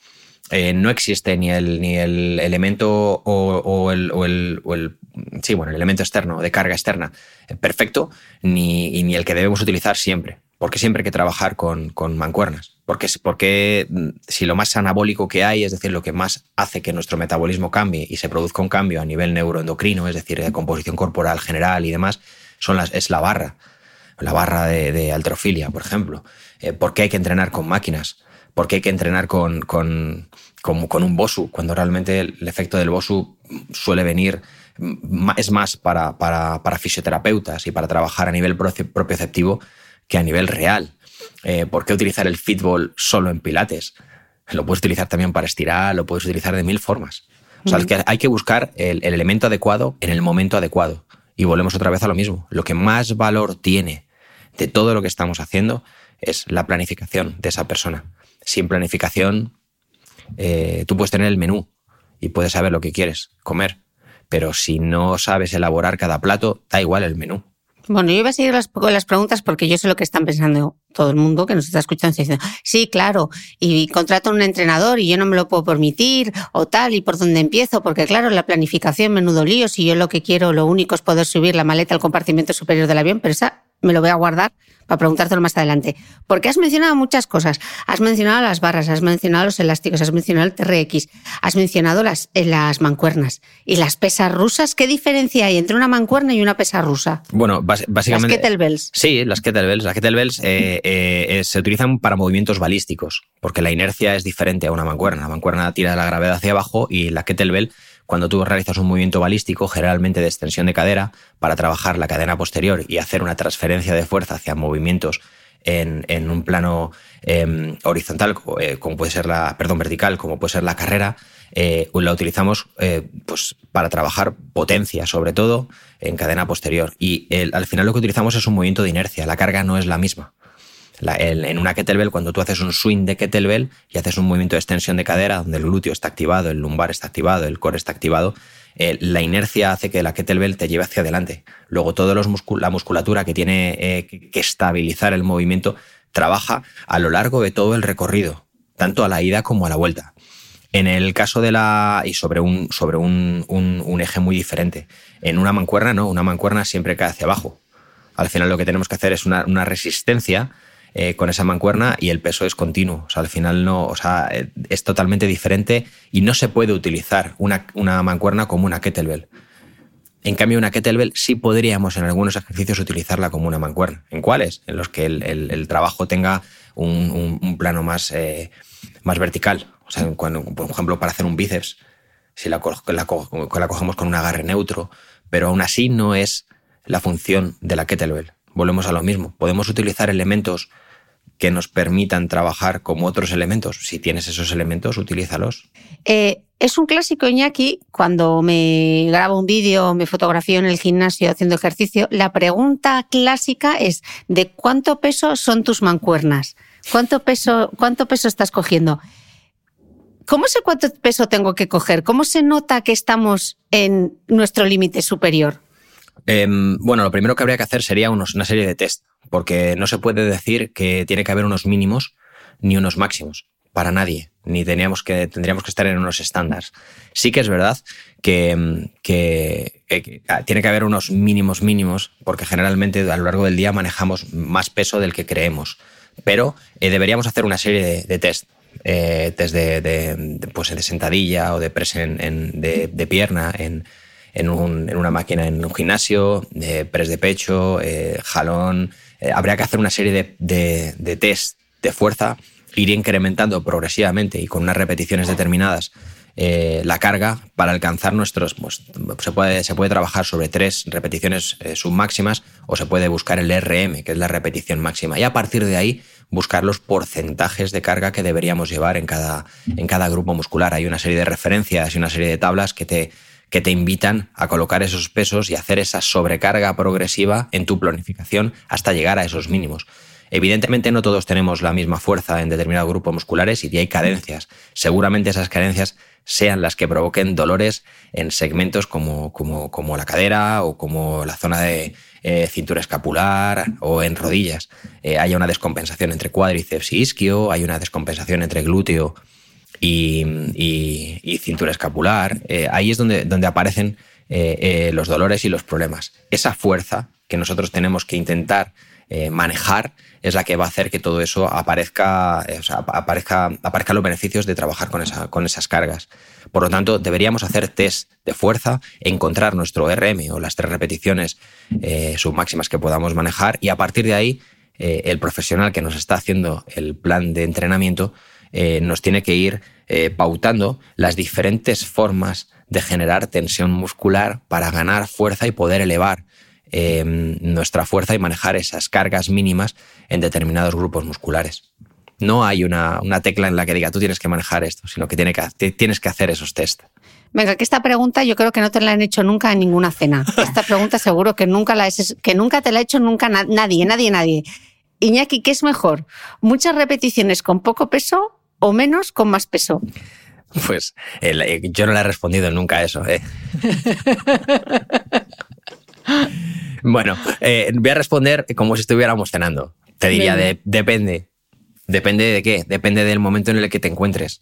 Eh, no existe ni el, ni el elemento o, el, sí, bueno, el elemento externo de carga externa eh, perfecto, ni, ni, el que debemos utilizar siempre. Porque siempre hay que trabajar con, mancuernas. Porque, porque mm, si lo más anabólico que hay, es decir, lo que más hace que nuestro metabolismo cambie y se produzca un cambio a nivel neuroendocrino, es decir, de composición corporal general y demás, son las, es la barra. La barra de, de altrofilia, por ejemplo. Eh, ¿Por qué hay que entrenar con máquinas? Porque hay que entrenar con, con, con, un BOSU, cuando realmente el efecto del BOSU suele venir, es más para, para, para fisioterapeutas y para trabajar a nivel propioceptivo que a nivel real. Eh, ¿Por qué utilizar el fitball solo en pilates? Lo puedes utilizar también para estirar, lo puedes utilizar de mil formas. O sea, que hay que buscar el, el, elemento adecuado en el momento adecuado. Y volvemos otra vez a lo mismo. Lo que más valor tiene de todo lo que estamos haciendo es la planificación de esa persona sin planificación, eh, tú puedes tener el menú y puedes saber lo que quieres comer, pero si no sabes elaborar cada plato, da igual el menú. Bueno, yo iba a seguir las, preguntas porque yo sé lo que están pensando todo el mundo que nos está escuchando diciendo, sí, claro, y contrato a un entrenador y yo no me lo puedo permitir, o tal, y por dónde empiezo, porque claro, la planificación, menudo lío, si yo lo que quiero, lo único es poder subir la maleta al compartimento superior del avión, pero esa me lo voy a guardar para preguntártelo más adelante. Porque has mencionado muchas cosas. Has mencionado las barras, has mencionado los elásticos, has mencionado el TRX, has mencionado las, eh, las mancuernas. ¿Y las pesas rusas? ¿Qué diferencia hay entre una mancuerna y una pesa rusa? Bueno, básicamente... Las kettlebells. Sí, las kettlebells. Las kettlebells eh, eh, se utilizan para movimientos balísticos, porque la inercia es diferente a una mancuerna. La mancuerna tira la gravedad hacia abajo y la kettlebell cuando tú realizas un movimiento balístico, generalmente de extensión de cadera, para trabajar la cadena posterior y hacer una transferencia de fuerza hacia movimientos en, un plano em, horizontal, eh, como puede ser la, perdón, vertical, como puede ser la carrera, eh, la utilizamos eh, pues, para trabajar potencia, sobre todo en cadena posterior. Y al final lo que utilizamos es un movimiento de inercia, la carga no es la misma en una kettlebell, cuando tú haces un swing de kettlebell y haces un movimiento de extensión de cadera, donde el glúteo está activado, el lumbar está activado, el core está activado, eh, la inercia hace que la kettlebell te lleve hacia adelante. Luego, toda la musculatura que tiene eh, que estabilizar el movimiento trabaja a lo largo de todo el recorrido, tanto a la ida como a la vuelta. En el caso de la. y sobre un, sobre un, un, eje muy diferente. En una mancuerna, no, una mancuerna siempre cae hacia abajo. Al final lo que tenemos que hacer es una, una resistencia eh, con esa mancuerna y el peso es continuo. O sea, al final no, o sea, eh, es totalmente diferente y no se puede utilizar una, una mancuerna como una kettlebell. En cambio, una kettlebell sí podríamos en algunos ejercicios utilizarla como una mancuerna. ¿En cuáles? En los que el, el, trabajo tenga un, un, plano más, eh, más vertical. O sea, cuando, por ejemplo, para hacer un bíceps, si la, la, la, cogemos con un agarre neutro, pero aún así no es la función de la kettlebell. Volvemos a lo mismo. Podemos utilizar elementos que nos permitan trabajar como otros elementos. Si tienes esos elementos, utilízalos. Eh, es un clásico, Iñaki, cuando me grabo un vídeo, me fotografío en el gimnasio haciendo ejercicio, la pregunta clásica es ¿de cuánto peso son tus mancuernas? ¿Cuánto peso, cuánto peso estás cogiendo? ¿Cómo sé cuánto peso tengo que coger? ¿Cómo se nota que estamos en nuestro límite superior? Em, bueno, lo primero que habría que hacer sería una serie de test porque no se puede decir que tiene que haber unos mínimos ni unos máximos para nadie, ni teníamos que, tendríamos que estar en unos estándares. Sí que es verdad que, eh, ah, tiene que haber unos mínimos mínimos, porque generalmente a lo largo del día manejamos más peso del que creemos, pero eh, deberíamos hacer una serie de, test. Eh, test de, pues de sentadilla o de press de, pierna en, en, una máquina en un gimnasio, de press de pecho, jalón, eh, habría que hacer una serie de, de, de test de fuerza, ir incrementando progresivamente y con unas repeticiones determinadas eh, la carga para alcanzar nuestros. Pues, se, puede, se puede trabajar sobre tres repeticiones eh, submáximas o se puede buscar el RM, que es la repetición máxima. Y a partir de ahí buscar los porcentajes de carga que deberíamos llevar en cada, en cada grupo muscular. Hay una serie de referencias y una serie de tablas que te que te invitan a colocar esos pesos y hacer esa sobrecarga progresiva en tu planificación hasta llegar a esos mínimos. Evidentemente no todos tenemos la misma fuerza en determinados grupos musculares y hay carencias. Seguramente esas carencias sean las que provoquen dolores en segmentos como, como, la cadera o como la zona de eh, cintura escapular o en rodillas. Eh, hay una descompensación entre cuádriceps y isquio, hay una descompensación entre glúteo y, cintura escapular, eh, ahí es donde, donde aparecen eh, eh, los dolores y los problemas. Esa fuerza que nosotros tenemos que intentar manejar es la que va a hacer que todo eso aparezca, o sea, aparezca, aparezca los beneficios de trabajar con, con esas cargas. Por lo tanto, deberíamos hacer test de fuerza, encontrar nuestro RM o las tres repeticiones submáximas que podamos manejar y a partir de ahí el profesional que nos está haciendo el plan de entrenamiento eh, nos tiene que ir eh, pautando las diferentes formas de generar tensión muscular para ganar fuerza y poder elevar em, nuestra fuerza y manejar esas cargas mínimas en determinados grupos musculares. No hay una, tecla en la que diga tú tienes que manejar esto, sino que, tiene que tienes que hacer esos test. Venga, que esta pregunta yo creo que no te la han hecho nunca en ninguna cena. Esta pregunta seguro que nunca, la que nunca te la ha hecho nunca nadie, nadie, nadie. Iñaki, ¿qué es mejor? ¿Muchas repeticiones con poco peso o menos con más peso? Pues eh, yo no le he respondido nunca a eso. ¿eh? bueno, eh, voy a responder como si estuviéramos cenando. Te diría, depende. ¿Depende de qué? Depende del momento en el que te encuentres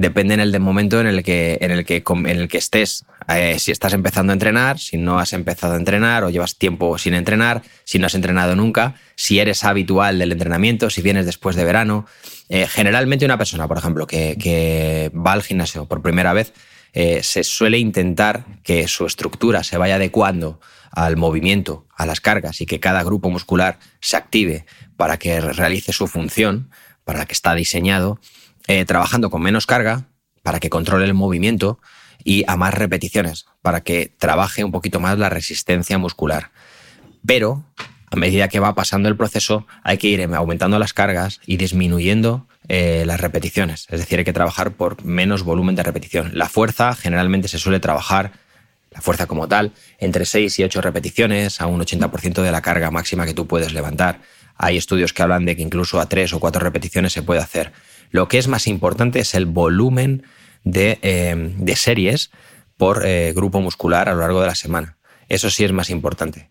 depende en el momento en el que, en el que, en el que estés. Eh, si estás empezando a entrenar, si no has empezado a entrenar o llevas tiempo sin entrenar, si no has entrenado nunca, si eres habitual del entrenamiento, si vienes después de verano. Eh, generalmente una persona, por ejemplo, que, va al gimnasio por primera vez, eh, se suele intentar que su estructura se vaya adecuando al movimiento, a las cargas y que cada grupo muscular se active para que realice su función para que está diseñado eh, trabajando con menos carga para que controle el movimiento y a más repeticiones, para que trabaje un poquito más la resistencia muscular. Pero a medida que va pasando el proceso hay que ir aumentando las cargas y disminuyendo eh, las repeticiones. Es decir, hay que trabajar por menos volumen de repetición. La fuerza generalmente se suele trabajar, la fuerza como tal, entre 6 y 8 repeticiones a un 80% de la carga máxima que tú puedes levantar. Hay estudios que hablan de que incluso a 3 o 4 repeticiones se puede hacer. Lo que es más importante es el volumen de, eh, series por eh, grupo muscular a lo largo de la semana. Eso sí es más importante.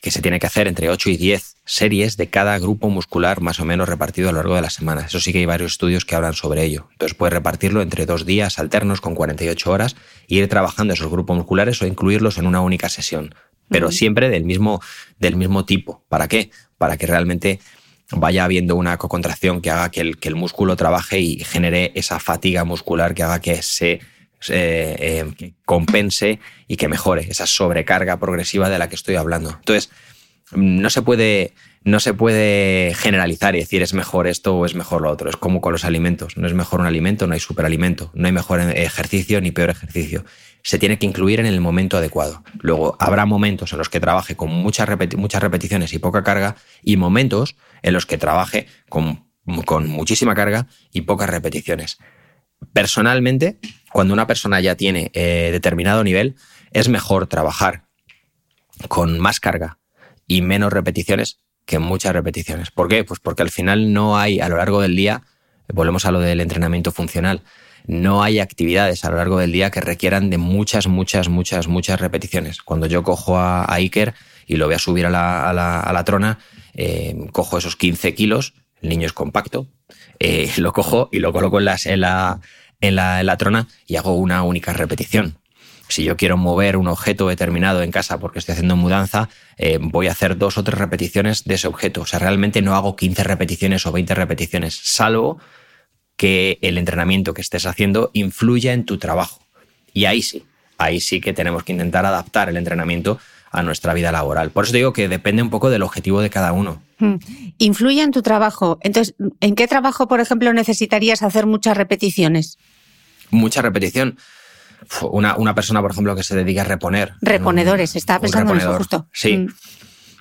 Que se tiene que hacer entre 8 y 10 series de cada grupo muscular más o menos repartido a lo largo de la semana. Eso sí que hay varios estudios que hablan sobre ello. Entonces puedes repartirlo entre dos días alternos con 48 horas e ir trabajando esos grupos musculares o incluirlos en una única sesión, pero siempre del mismo, del mismo tipo. ¿Para qué? Para que realmente vaya habiendo una cocontracción que haga que el, que el músculo trabaje y genere esa fatiga muscular que haga que se eh, eh, compense y que mejore esa sobrecarga progresiva de la que estoy hablando. Entonces, no se puede no se puede generalizar y decir es mejor esto o es mejor lo otro. Es como con los alimentos. No es mejor un alimento, no hay superalimento. No hay mejor ejercicio ni peor ejercicio. Se tiene que incluir en el momento adecuado. Luego habrá momentos en los que trabaje con muchas, muchas repeticiones y poca carga y momentos en los que trabaje con, con muchísima carga y pocas repeticiones. Personalmente, cuando una persona ya tiene eh, determinado nivel, es mejor trabajar con más carga y menos repeticiones que muchas repeticiones. ¿Por qué? Pues porque al final no hay a lo largo del día, volvemos a lo del entrenamiento funcional, no hay actividades a lo largo del día que requieran de muchas, muchas, muchas, muchas repeticiones. Cuando yo cojo a, Iker y lo voy a subir a la, trona, eh, cojo esos 15 kilos, el niño es compacto, eh, lo cojo y lo coloco en, en, la, en, la, trona y hago una única repetición. Si yo quiero mover un objeto determinado en casa porque estoy haciendo mudanza, eh, voy a hacer dos o tres repeticiones de ese objeto. O sea, realmente no hago 15 repeticiones o 20 repeticiones, salvo que el entrenamiento que estés haciendo influya en tu trabajo. Y ahí sí, ahí sí que tenemos que intentar adaptar el entrenamiento a nuestra vida laboral. Por eso digo que depende un poco del objetivo de cada uno. Hmm. Influye en tu trabajo. Entonces, ¿en qué trabajo, por ejemplo, necesitarías hacer muchas repeticiones? Mucha repetición. Una, una persona, por ejemplo, que se dedica a reponer. Reponedores, estaba pensando en eso justo. Sí. Hmm.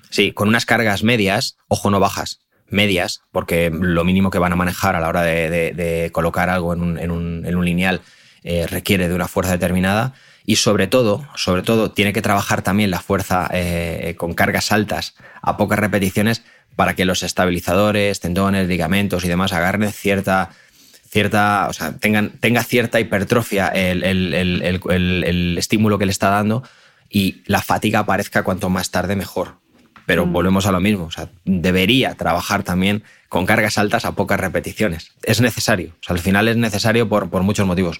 Sí, con unas cargas medias, ojo, no bajas, medias, porque lo mínimo que van a manejar a la hora de, colocar algo en un, en un, en un lineal eh, requiere de una fuerza determinada y sobre todo, sobre todo, tiene que trabajar también la fuerza eh, con cargas altas a pocas repeticiones para que los estabilizadores, tendones, ligamentos y demás agarren cierta, cierta, o sea, tengan, tenga cierta hipertrofia el, el, estímulo que le está dando y la fatiga aparezca cuanto más tarde mejor. Pero mm. volvemos a lo mismo, o sea, debería trabajar también con cargas altas a pocas repeticiones. Es necesario, o sea, al final es necesario por, por muchos motivos.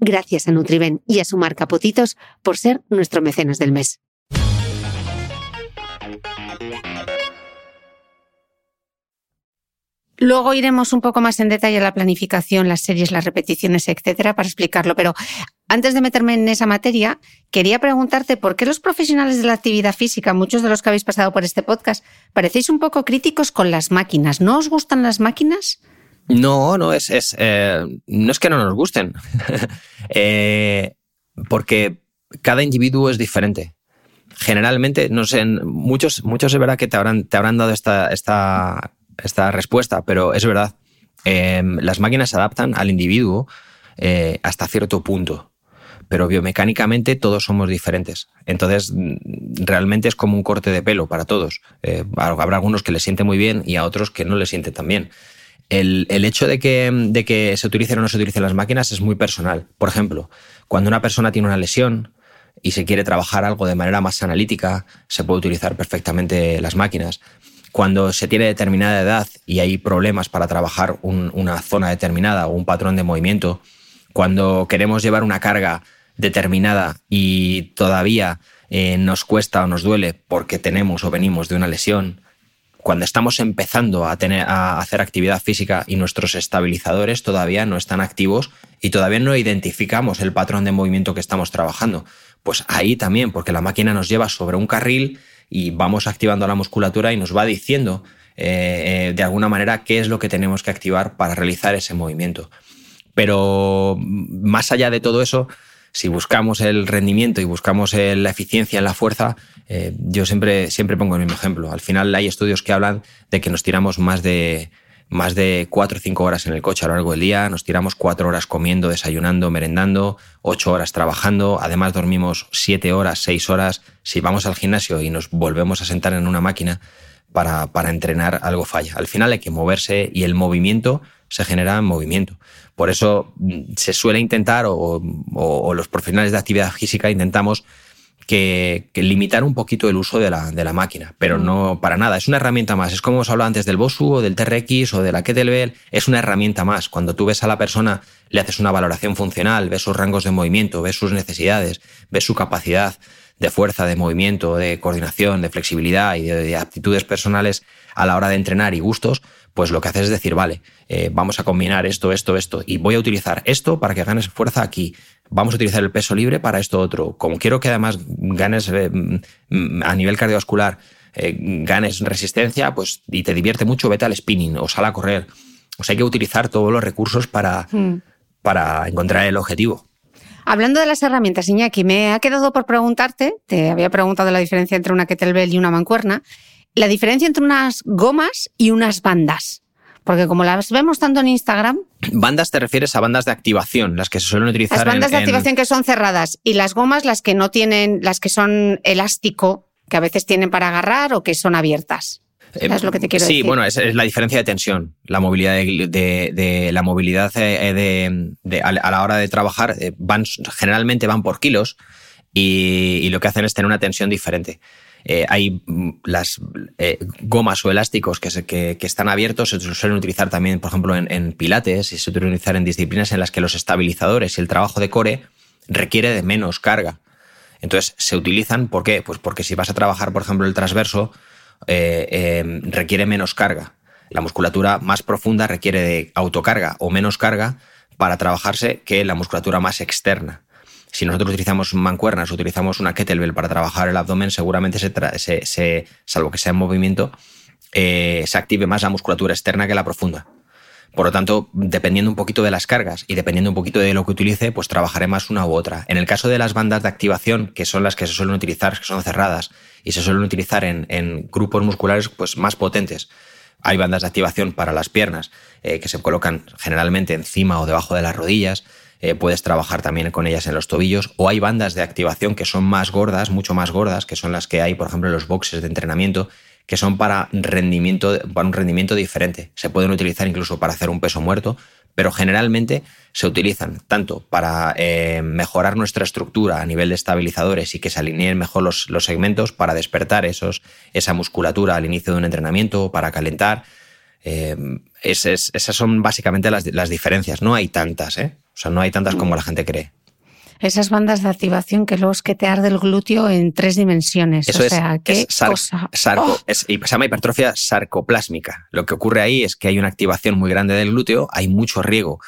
Gracias a Nutriben y a su marca por ser nuestro mecenas del mes. Luego iremos un poco más en detalle a la planificación, las series, las repeticiones, etcétera, para explicarlo. Pero antes de meterme en esa materia, quería preguntarte por qué los profesionales de la actividad física, muchos de los que habéis pasado por este podcast, parecéis un poco críticos con las máquinas. ¿No os gustan las máquinas? No, no es, eh, no es que no nos gusten, eh, porque cada individuo es diferente. Generalmente, no sé, muchos, muchos es verdad que te habrán, te habrán dado esta, esta, esta respuesta, pero es verdad. Eh, las máquinas se adaptan al individuo hasta cierto punto pero biomecánicamente todos somos diferentes. Entonces, realmente es como un corte de pelo para todos. Eh, habrá algunos que les siente muy bien y a otros que no les siente tan bien. El, hecho de que, de que se utilicen o no se utilicen las máquinas es muy personal. Por ejemplo, cuando una persona tiene una lesión y se quiere trabajar algo de manera más analítica, se puede utilizar perfectamente las máquinas. Cuando se tiene determinada edad y hay problemas para trabajar una zona determinada o un patrón de movimiento, cuando queremos llevar una carga determinada y todavía eh, nos cuesta o nos duele porque tenemos o venimos de una lesión, cuando estamos empezando a, tener, a hacer actividad física y nuestros estabilizadores todavía no están activos y todavía no identificamos el patrón de movimiento que estamos trabajando, pues ahí también, porque la máquina nos lleva sobre un carril y vamos activando la musculatura y nos va diciendo eh, eh, de alguna manera qué es lo que tenemos que activar para realizar ese movimiento. Pero más allá de todo eso, si buscamos el rendimiento y buscamos la eficiencia en la fuerza, eh, yo siempre, siempre pongo el mismo ejemplo. Al final hay estudios que hablan de que nos tiramos más de, más de cuatro o cinco horas en el coche a lo largo del día, nos tiramos cuatro horas comiendo, desayunando, merendando, ocho horas trabajando, además dormimos siete horas, seis horas. Si vamos al gimnasio y nos volvemos a sentar en una máquina para, para entrenar, algo falla. Al final hay que moverse y el movimiento se genera en movimiento. Por eso mm, se suele intentar, o, los profesionales de actividad física intentamos que, limitar un poquito el uso de la, de la, máquina, pero no para nada. Es una herramienta más. Es como os hablado antes del Bosu o del TRX o de la Kettlebell. Es una herramienta más. Cuando tú ves a la persona, le haces una valoración funcional, ves sus rangos de movimiento, ves sus necesidades, ves su capacidad de fuerza, de movimiento, de coordinación, de flexibilidad y de aptitudes personales a la hora de entrenar y gustos, pues lo que haces es decir, vale, eh, vamos a combinar esto, esto, esto, y voy a utilizar esto para que ganes fuerza aquí. Vamos a utilizar el peso libre para esto otro. Como quiero que además ganes eh, mm, a nivel cardiovascular, eh, ganes resistencia, pues y te divierte mucho, vete al spinning o sal a correr. O sea, hay que utilizar todos los recursos para, hmm. para encontrar el objetivo. Hablando de las herramientas, Iñaki, me ha quedado por preguntarte, te había preguntado la diferencia entre una kettlebell y una mancuerna, la diferencia entre unas gomas y unas bandas. Porque como las vemos tanto en Instagram. Bandas te refieres a bandas de activación, las que se suelen utilizar. Las bandas de activación que son cerradas y las gomas las que no tienen, las que son elástico, que a veces tienen para agarrar o que son abiertas. Eh, es lo que te quiero sí, decir. Sí, bueno, es, la diferencia de tensión. La movilidad de, la movilidad eh, de, a la hora de trabajar eh, van generalmente van por kilos y, y, lo que hacen es tener una tensión diferente. Eh, hay mm, las eh, gomas o elásticos que, que, están abiertos, se suelen utilizar también, por ejemplo, en, pilates y se suelen utilizar en disciplinas en las que los estabilizadores y el trabajo de core requiere de menos carga. Entonces, se utilizan, ¿por qué? Pues porque si vas a trabajar, por ejemplo, el transverso, eh, em, requiere menos carga. La musculatura más profunda requiere de autocarga o menos carga para trabajarse que la musculatura más externa. Si nosotros utilizamos mancuernas, utilizamos una kettlebell para trabajar el abdomen, seguramente se, salvo que sea en movimiento, eh, se active más la musculatura externa que la profunda. Por lo tanto, dependiendo un poquito de las cargas y dependiendo un poquito de lo que utilice, pues trabajaré más una u otra. En el caso de las bandas de activación, que son las que se suelen utilizar, que son cerradas y se suelen utilizar en, grupos musculares pues, más potentes, hay bandas de activación para las piernas eh, que se colocan generalmente encima o debajo de las rodillas. Eh, puedes trabajar también con ellas en los tobillos, o hay bandas de activación que son más gordas, mucho más gordas, que son las que hay, por ejemplo, en los boxes de entrenamiento, que son para, rendimiento, para un rendimiento diferente. Se pueden utilizar incluso para hacer un peso muerto, pero generalmente se utilizan tanto para eh, mejorar nuestra estructura a nivel de estabilizadores y que se alineen mejor los, segmentos, para despertar esos, esa musculatura al inicio de un entrenamiento, para calentar. Eh, esas son básicamente las, las, diferencias. No hay tantas, ¿eh? O sea, no hay tantas como la gente cree. Esas bandas de activación que luego es que te arde el glúteo en tres dimensiones. Eso o sea, qué cosa. ¡Oh! se llama hipertrofia sarcoplásmica. Lo que ocurre ahí es que hay una activación muy grande del glúteo, hay mucho riego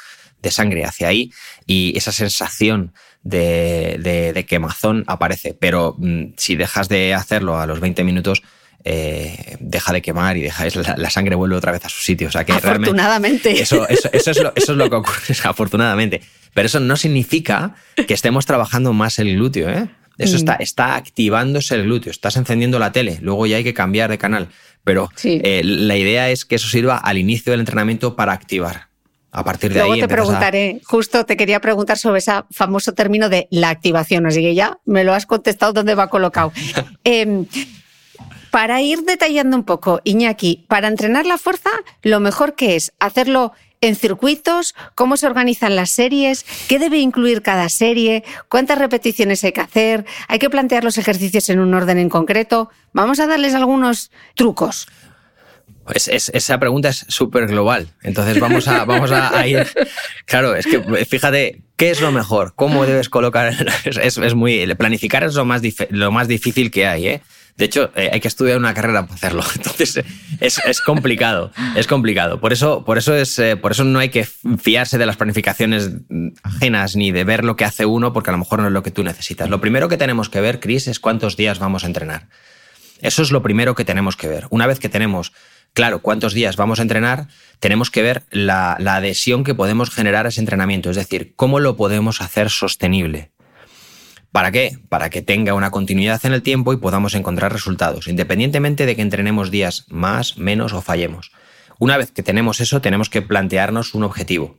de sangre hacia ahí y esa sensación de, quemazón aparece. Pero mm, si dejas de hacerlo a los 20 minutos, eh, deja de quemar y deja, la, sangre vuelve otra vez a su sitio. O sea que afortunadamente. Eso, eso, eso, es lo, eso es lo que ocurre, afortunadamente. Pero eso no significa que estemos trabajando más el glúteo. ¿eh? Eso mm. está, está activándose el glúteo, estás encendiendo la tele, luego ya hay que cambiar de canal. Pero eh, la idea es que eso sirva al inicio del entrenamiento para activar. A partir de Luego ahí. te preguntaré, justo te quería preguntar sobre ese famoso término de la activación, así que ya me lo has contestado dónde va colocado. Em, para ir detallando un poco, Iñaki, para entrenar la fuerza, lo mejor que es hacerlo en circuitos, cómo se organizan las series, qué debe incluir cada serie, cuántas repeticiones hay que hacer, hay que plantear los ejercicios en un orden en concreto. Vamos a darles algunos trucos. Pues esa pregunta es súper global. Entonces vamos a, vamos a, ir. Claro, es que fíjate, ¿qué es lo mejor? ¿Cómo debes colocar? Es, es muy. Planificar es lo más, lo más difícil que hay, ¿eh? De hecho, eh, hay que estudiar una carrera para hacerlo. Entonces, es, complicado. Es complicado. Por eso, por, eso es, eh, por eso no hay que fiarse de las planificaciones ajenas ni de ver lo que hace uno, porque a lo mejor no es lo que tú necesitas. Lo primero que tenemos que ver, Chris, es cuántos días vamos a entrenar. Eso es lo primero que tenemos que ver. Una vez que tenemos claro cuántos días vamos a entrenar, tenemos que ver la, adhesión que podemos generar a ese entrenamiento, es decir, cómo lo podemos hacer sostenible. ¿Para qué? Para que tenga una continuidad en el tiempo y podamos encontrar resultados, independientemente de que entrenemos días más, menos o fallemos. Una vez que tenemos eso, tenemos que plantearnos un objetivo,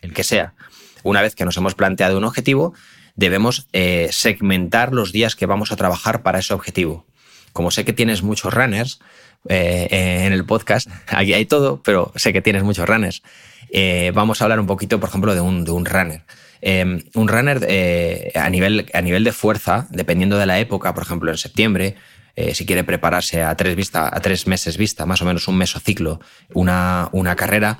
el que sea. Una vez que nos hemos planteado un objetivo, debemos eh, segmentar los días que vamos a trabajar para ese objetivo. Como sé que tienes muchos runners, eh, eh, en el podcast. Aquí hay todo, pero sé que tienes muchos runners. Vamos a hablar un poquito, por ejemplo, de un runner. Un runner a, nivel, a nivel de fuerza, dependiendo de la época, por ejemplo, en septiembre, si quiere prepararse a tres, a tres meses vista, más o menos un mesociclo, una, una carrera,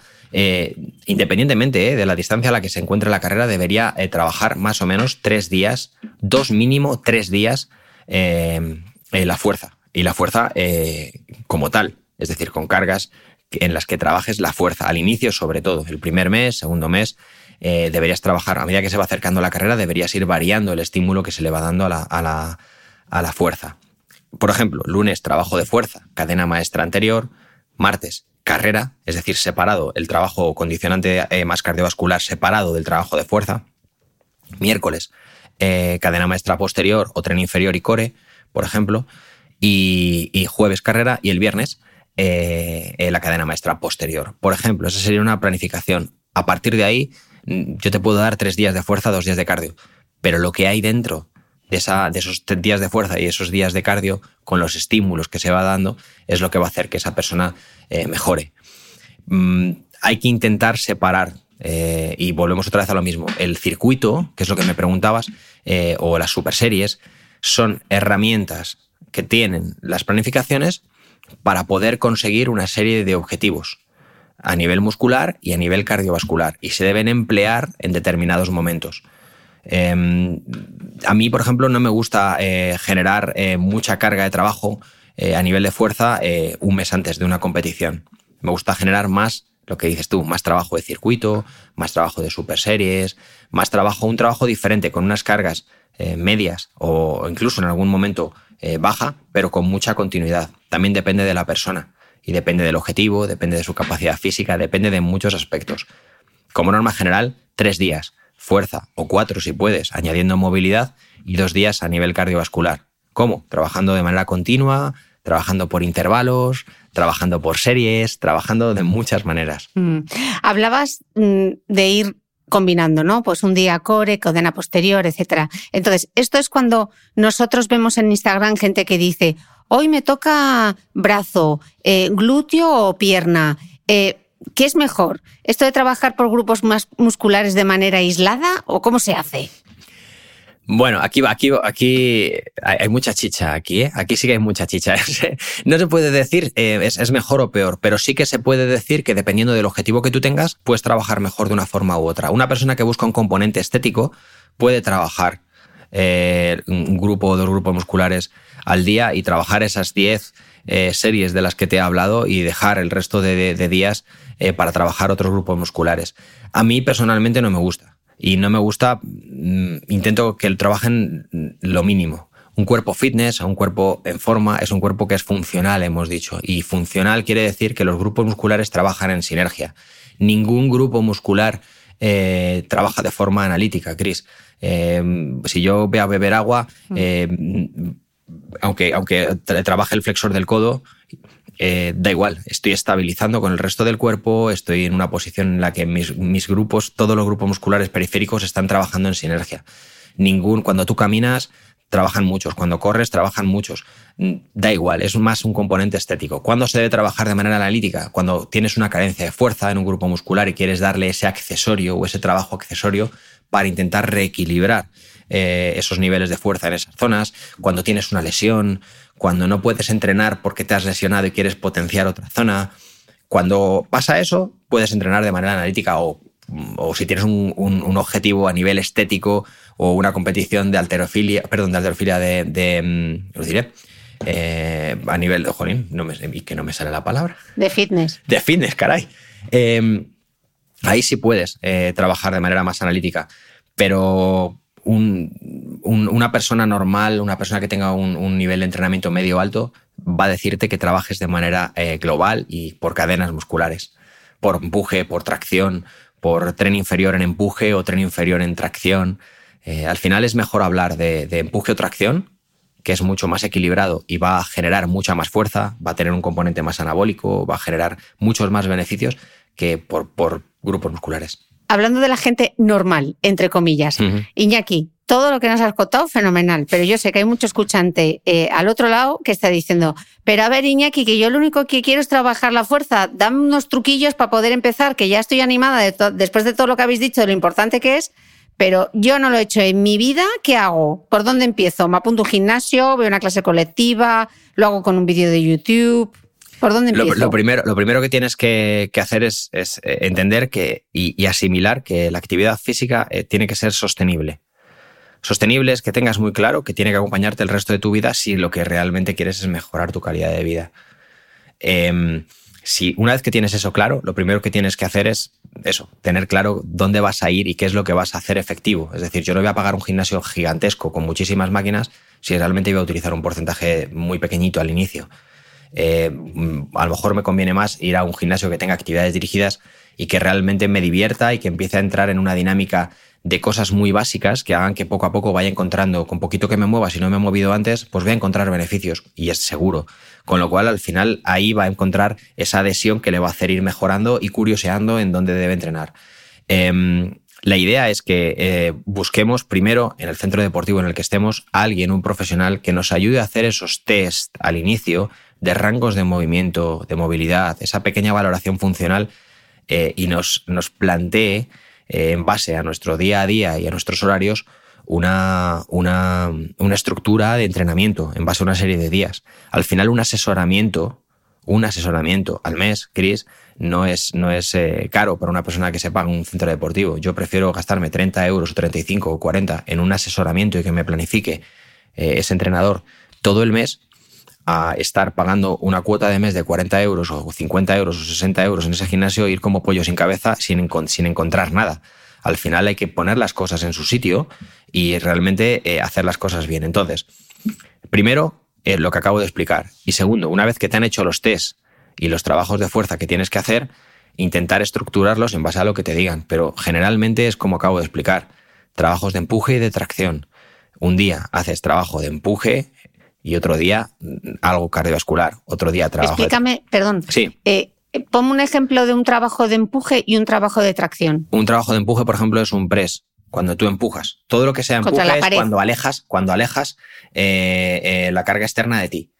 independientemente de la distancia a la que se encuentre la carrera, debería trabajar más o menos tres días, dos mínimo tres días la fuerza. Y la fuerza eh, como tal, es decir, con cargas en las que trabajes la fuerza, al inicio sobre todo, el primer mes, segundo mes, eh, deberías trabajar, a medida que se va acercando la carrera, deberías ir variando el estímulo que se le va dando a la, a la, a la fuerza. Por ejemplo, lunes, trabajo de fuerza, cadena maestra anterior, martes, carrera, es decir, separado el trabajo condicionante eh, más cardiovascular separado del trabajo de fuerza. Miércoles, cadena maestra posterior o tren inferior y core, por ejemplo y, jueves carrera y el viernes eh, la cadena maestra posterior. Por ejemplo, esa sería una planificación. A partir de ahí, yo te puedo dar tres días de fuerza, dos días de cardio, pero lo que hay dentro de, esa, de esos días de fuerza y esos días de cardio, con los estímulos que se va dando, es lo que va a hacer que esa persona eh, mejore. Mm, hay que intentar separar eh, y volvemos otra vez a lo mismo. El circuito, que es lo que me preguntabas, o las super series, son herramientas que tienen las planificaciones para poder conseguir una serie de objetivos a nivel muscular y a nivel cardiovascular y se deben emplear en determinados momentos. Em, a mí, por ejemplo, no me gusta eh, generar eh, mucha carga de trabajo eh, a nivel de fuerza un mes antes de una competición. Me gusta generar más, lo que dices tú, más trabajo de circuito, más trabajo de super series, más trabajo, un trabajo diferente, con unas cargas medias o incluso en algún momento baja, pero con mucha continuidad. También depende de la persona y depende del objetivo, depende de su capacidad física, depende de muchos aspectos. Como norma general, tres días, fuerza o cuatro si puedes, añadiendo movilidad y dos días a nivel cardiovascular. ¿Cómo? Trabajando de manera continua, trabajando por intervalos, trabajando por series, trabajando de muchas maneras. Mm. Hablabas mm, de ir combinando, ¿no? Pues un día core, cadena posterior, etcétera. Entonces, esto es cuando nosotros vemos en Instagram gente que dice, hoy me toca brazo, eh, glúteo o pierna. Eh, ¿Qué es mejor? ¿Esto de trabajar por grupos más musculares de manera aislada o cómo se hace? Bueno, aquí aquí, aquí hay mucha chicha aquí, ¿eh? Aquí sí que hay mucha chicha. no se puede decir eh, es, mejor o peor, pero sí que se puede decir que dependiendo del objetivo que tú tengas, puedes trabajar mejor de una forma u otra. Una persona que busca un componente estético puede trabajar un grupo o dos grupos musculares al día y trabajar esas 10 series de las que te he hablado y dejar el resto de, días eh, para trabajar otros grupos musculares. A mí personalmente no me gusta. Y no me gusta, mm, intento que trabajen lo mínimo. Un cuerpo fitness, un cuerpo en forma, es un cuerpo que es funcional, hemos dicho. Y funcional quiere decir que los grupos musculares trabajan en sinergia. Ningún grupo muscular eh, trabaja de forma analítica, Chris. Eh, si yo voy a beber agua, mm. eh, aunque, aunque trabaje el flexor del codo, da igual, estoy estabilizando con el resto del cuerpo, estoy en una posición en la que mis, mis, grupos, todos los grupos musculares periféricos están trabajando en sinergia. Ningún, cuando tú caminas, trabajan muchos, cuando corres, trabajan muchos. Da igual, es más un componente estético. ¿Cuándo se debe trabajar de manera analítica? Cuando tienes una carencia de fuerza en un grupo muscular y quieres darle ese accesorio o ese trabajo accesorio para intentar reequilibrar eh, esos niveles de fuerza en esas zonas, cuando tienes una lesión, cuando no puedes entrenar porque te has lesionado y quieres potenciar otra zona. Cuando pasa eso, puedes entrenar de manera analítica o, si tienes un objetivo a nivel estético o una competición de alterofilia, perdón, de alterofilia de, de mm, lo diré, eh, a nivel, de jolín, no me, que no me sale la palabra. De fitness. De fitness, caray. Em, ahí sí puedes eh, trabajar de manera más analítica, pero una persona normal, una persona que tenga un, nivel de entrenamiento medio alto, va a decirte que trabajes de manera eh, global y por cadenas musculares, por empuje, por tracción, por tren inferior en empuje o tren inferior en tracción. Eh, al final es mejor hablar de, empuje o tracción, que es mucho más equilibrado y va a generar mucha más fuerza, va a tener un componente más anabólico, va a generar muchos más beneficios que por, grupos musculares. Hablando de la gente normal, entre comillas, Iñaki, todo lo que nos has contado, fenomenal, pero yo sé que hay mucho escuchante eh, al otro lado que está diciendo, pero a ver Iñaki, que yo lo único que quiero es trabajar la fuerza, dame unos truquillos para poder empezar, que ya estoy animada después de todo lo que habéis dicho, de lo importante que es, pero yo no lo he hecho en mi vida. ¿Qué hago? ¿Por dónde empiezo? ¿Me apunto a un gimnasio? ¿Veo una clase colectiva? ¿Lo hago con un vídeo de YouTube? ¿Por dónde empiezo? Lo, primero, lo primero que tienes que, hacer es, eh, entender que, y, asimilar que la actividad física eh, tiene que ser sostenible. Sostenible es que tengas muy claro que tiene que acompañarte el resto de tu vida si lo que realmente quieres es mejorar tu calidad de vida. Em, si una vez que tienes eso claro, lo primero que tienes que hacer es eso, tener claro dónde vas a ir y qué es lo que vas a hacer efectivo. Es decir, yo no voy a pagar un gimnasio gigantesco con muchísimas máquinas si realmente iba a utilizar un porcentaje muy pequeñito al inicio. Eh, a lo mejor me conviene más ir a un gimnasio que tenga actividades dirigidas y que realmente me divierta y que empiece a entrar en una dinámica de cosas muy básicas que hagan que poco a poco vaya encontrando, con poquito que me mueva, si no me he movido antes, pues voy a encontrar beneficios y es seguro. Con lo cual al final ahí va a encontrar esa adhesión que le va a hacer ir mejorando y curioseando en dónde debe entrenar. Em, la idea es que eh, busquemos primero en el centro deportivo en el que estemos a alguien, un profesional, que nos ayude a hacer esos test al inicio de rangos de movimiento, de movilidad, esa pequeña valoración funcional eh, y nos, nos plantee eh, en base a nuestro día a día y a nuestros horarios una, una, una, estructura de entrenamiento en base a una serie de días. Al final, un asesoramiento, un asesoramiento al mes, Chris, no es, no es eh, caro para una persona que se paga un centro deportivo. Yo prefiero gastarme 30 euros o 35 o 40 en un asesoramiento y que me planifique eh, ese entrenador todo el mes a estar pagando una cuota de mes de 40 euros o 50 euros o 60 euros en ese gimnasio e ir como pollo sin cabeza sin, sin encontrar nada. Al final hay que poner las cosas en su sitio y realmente eh, hacer las cosas bien. Entonces, primero, eh, lo que acabo de explicar. Y segundo, una vez que te han hecho los test y los trabajos de fuerza que tienes que hacer, intentar estructurarlos en base a lo que te digan. Pero generalmente es como acabo de explicar. Trabajos de empuje y de tracción. Un día haces trabajo de empuje y otro día algo cardiovascular, otro día trabajo. Explícame, perdón. Sí. Eh, ponme un ejemplo de un trabajo de empuje y un trabajo de tracción. Un trabajo de empuje, por ejemplo, es un press. Cuando tú empujas. Todo lo que sea empuje es cuando alejas, cuando alejas eh, eh, la carga externa de ti.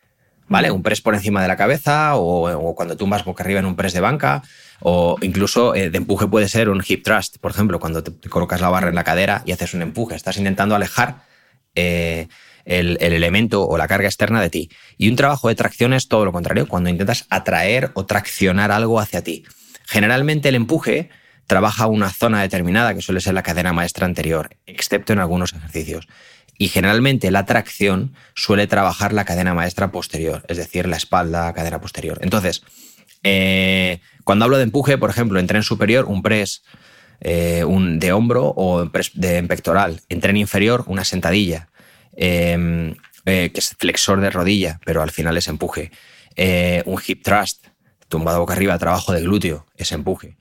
¿Vale? Un press por encima de la cabeza o, cuando tú vas boca arriba en un press de banca o incluso de empuje puede ser un hip thrust, por ejemplo, cuando te, colocas la barra en la cadera y haces un empuje. Estás intentando alejar el, elemento o la carga externa de ti. Y un trabajo de tracción es todo lo contrario, cuando intentas atraer o traccionar algo hacia ti. Generalmente el empuje trabaja una zona determinada, que suele ser la cadena maestra anterior, excepto en algunos ejercicios. Y generalmente la tracción suele trabajar la cadena maestra posterior, es decir, la espalda, cadena posterior. Entonces, Eh, cuando hablo de empuje, por ejemplo, en tren superior, un press eh, un, de hombro o de pectoral. En tren inferior, una sentadilla, em, eh, que es flexor de rodilla, pero al final es empuje. un hip thrust, tumbado boca arriba, trabajo de glúteo, es empuje.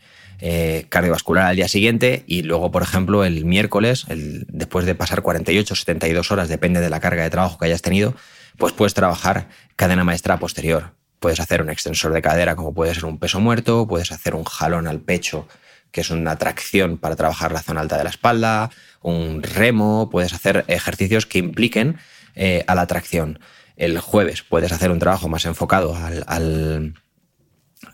cardiovascular al día siguiente y luego, por ejemplo, el miércoles, después de pasar 48 o 72 horas, depende de la carga de trabajo que hayas tenido, pues puedes trabajar cadena maestra posterior. Puedes hacer un extensor de cadera como puede ser un peso muerto, puedes hacer un jalón al pecho que es una tracción para trabajar la zona alta de la espalda, un remo, puedes hacer ejercicios que impliquen eh, a la tracción. El jueves puedes hacer un trabajo más enfocado al,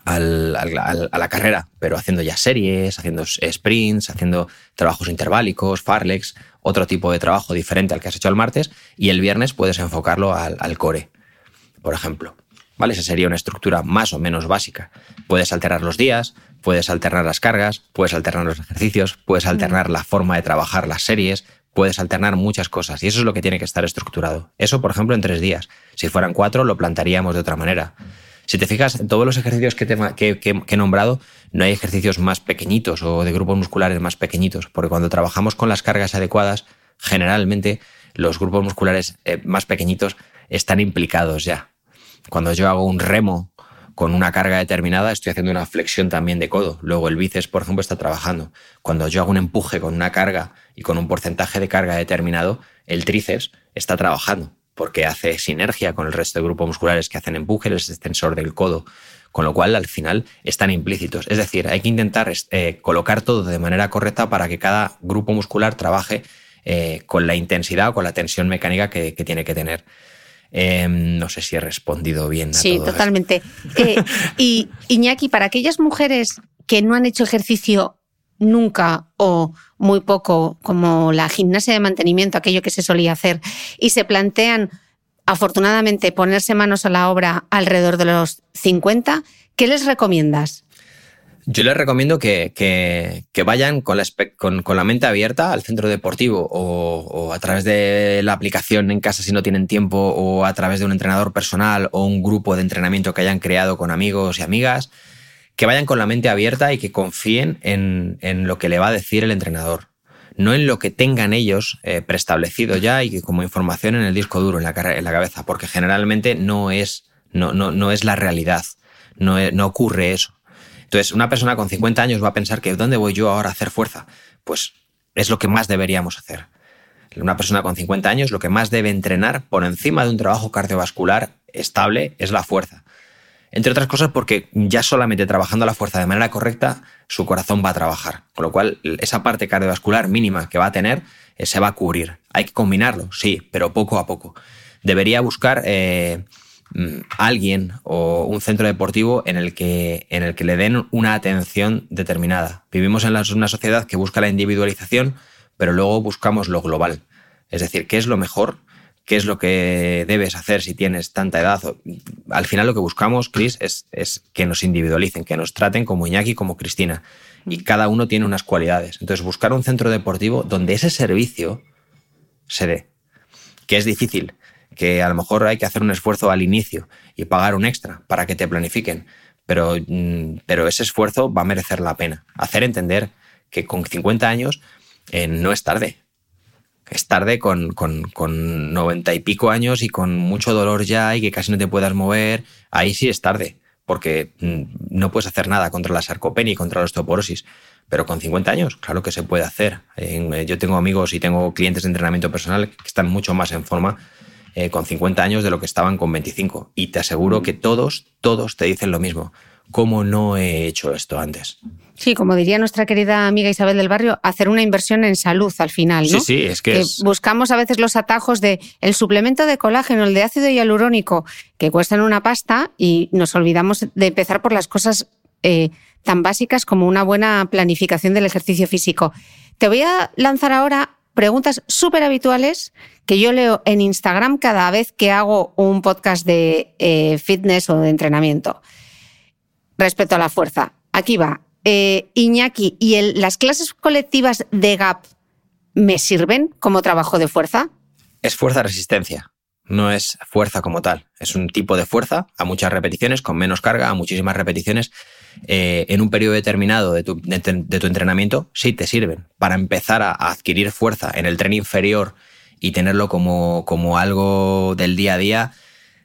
a la carrera, pero haciendo ya series, haciendo sprints, haciendo trabajos interválicos, farlex, otro tipo de trabajo diferente al que has hecho el martes, y el viernes puedes enfocarlo al core, por ejemplo. ¿vale? Esa sería una estructura más o menos básica. Puedes alternar los días, puedes alternar las cargas, puedes alternar los ejercicios, puedes alternar la forma de trabajar las series, puedes alternar muchas cosas y eso es lo que tiene que estar estructurado. Eso, por ejemplo, en tres días. Si fueran cuatro, lo plantaríamos de otra manera. Si te fijas, en todos los ejercicios que, que, he nombrado, no hay ejercicios más pequeñitos o de grupos musculares más pequeñitos, porque cuando trabajamos con las cargas adecuadas, generalmente los grupos musculares eh, más pequeñitos están implicados ya. Cuando yo hago un remo con una carga determinada, estoy haciendo una flexión también de codo. Luego el bíceps, por ejemplo, está trabajando. Cuando yo hago un empuje con una carga y con un porcentaje de carga determinado, el tríceps está trabajando porque hace sinergia con el resto de grupos musculares que hacen empuje, el extensor del codo, con lo cual al final están implícitos. Es decir, hay que intentar eh, colocar todo de manera correcta para que cada grupo muscular trabaje eh, con la intensidad o con la tensión mecánica que tiene que tener. Em, no sé si he respondido bien. A sí, totalmente. Eh, y Iñaki, para aquellas mujeres que no han hecho ejercicio nunca o muy poco, como la gimnasia de mantenimiento, aquello que se solía hacer, y se plantean, afortunadamente, ponerse manos a la obra alrededor de los 50, ¿qué les recomiendas? Yo les recomiendo que, vayan con la, mente abierta al centro deportivo o, a través de la aplicación en casa si no tienen tiempo o a través de un entrenador personal o un grupo de entrenamiento que hayan creado con amigos y amigas, que vayan con la mente abierta y que confíen en, lo que le va a decir el entrenador, no en lo que tengan ellos eh, preestablecido ya y como información en el disco duro, en la, en la cabeza, porque generalmente no es, no, no, no es la realidad, no, no ocurre eso. Entonces, una persona con 50 años va a pensar que ¿dónde voy yo ahora a hacer fuerza? Pues es lo que más deberíamos hacer. Una persona con 50 años lo que más debe entrenar por encima de un trabajo cardiovascular estable es la fuerza. Entre otras cosas porque ya solamente trabajando la fuerza de manera correcta, su corazón va a trabajar. Con lo cual, esa parte cardiovascular mínima que va a tener eh, se va a cubrir. Hay que combinarlo, sí, pero poco a poco. Debería buscar eh, alguien o un centro deportivo en el, que, en el que le den una atención determinada. Vivimos en una sociedad que busca la individualización, pero luego buscamos lo global. Es decir, ¿qué es lo mejor? ¿Qué es lo que debes hacer si tienes tanta edad? Al final lo que buscamos, Chris, es, es que nos individualicen, que nos traten como Iñaki, como Cristina. Y cada uno tiene unas cualidades. Entonces, buscar un centro deportivo donde ese servicio se dé. Que es difícil, que a lo mejor hay que hacer un esfuerzo al inicio y pagar un extra para que te planifiquen, pero, mm, pero ese esfuerzo va a merecer la pena. Hacer entender que con 50 años eh, no es tarde. Es tarde con, con, con 90 y pico años y con mucho dolor ya y que casi no te puedas mover. Ahí sí es tarde, porque mm, no puedes hacer nada contra la sarcopenia y contra la osteoporosis. Pero con 50 años, claro que se puede hacer. Eh, yo tengo amigos y tengo clientes de entrenamiento personal que están mucho más en forma eh, con 50 años de lo que estaban con 25. Y te aseguro que todos, todos te dicen lo mismo. ¿Cómo no he hecho esto antes? Sí, como diría nuestra querida amiga Isabel del Barrio, hacer una inversión en salud al final, ¿no? Sí, sí, es que, buscamos a veces los atajos de el suplemento de colágeno, el de ácido hialurónico, que cuestan una pasta y nos olvidamos de empezar por las cosas eh, tan básicas como una buena planificación del ejercicio físico. Te voy a lanzar ahora preguntas súper habituales que yo leo en Instagram cada vez que hago un podcast de eh, fitness o de entrenamiento. Respecto a la fuerza. Aquí va. Eh, Iñaki, ¿y las clases colectivas de GAP me sirven como trabajo de fuerza? Es fuerza-resistencia. no es fuerza como tal. Es un tipo de fuerza a muchas repeticiones, con menos carga, a muchísimas repeticiones. Eh, en un periodo determinado de tu, entrenamiento, sí te sirven para empezar a, adquirir fuerza en el tren inferior y tenerlo como, algo del día a día.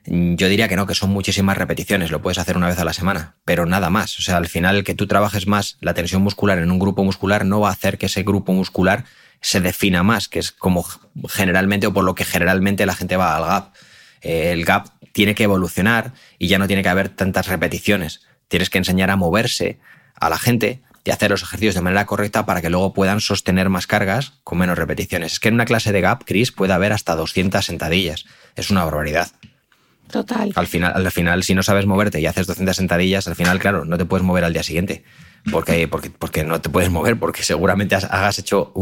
Yo diría que no, que son muchísimas repeticiones, lo puedes hacer una vez a la semana, pero nada más. O sea, al final que tú trabajes más la tensión muscular en un grupo muscular no va a hacer que ese grupo muscular se defina más, que es como generalmente o por lo que generalmente la gente va al gap. Eh, el gap tiene que evolucionar y ya no tiene que haber tantas repeticiones. Tienes que enseñar a moverse a la gente y hacer los ejercicios de manera correcta para que luego puedan sostener más cargas con menos repeticiones. Es que en una clase de gap, Chris, puede haber hasta 200 sentadillas. Es una barbaridad. Total. Al final, al final, si no sabes moverte y haces 200 sentadillas, al final, claro, no te puedes mover al día siguiente porque, porque, porque no te puedes mover, porque seguramente has, hecho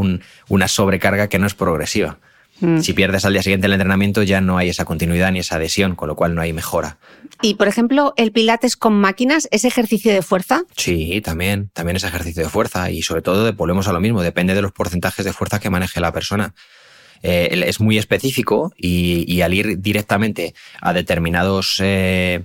una sobrecarga que no es progresiva. Mm. Si pierdes al día siguiente el entrenamiento ya no hay esa continuidad ni esa adhesión, con lo cual no hay mejora. Y, por ejemplo, el pilates con máquinas, ¿es ejercicio de fuerza? Sí, también, también es ejercicio de fuerza y sobre todo volvemos a lo mismo, depende de los porcentajes de fuerza que maneje la persona. Eh, es muy específico y, al ir directamente a determinados, eh,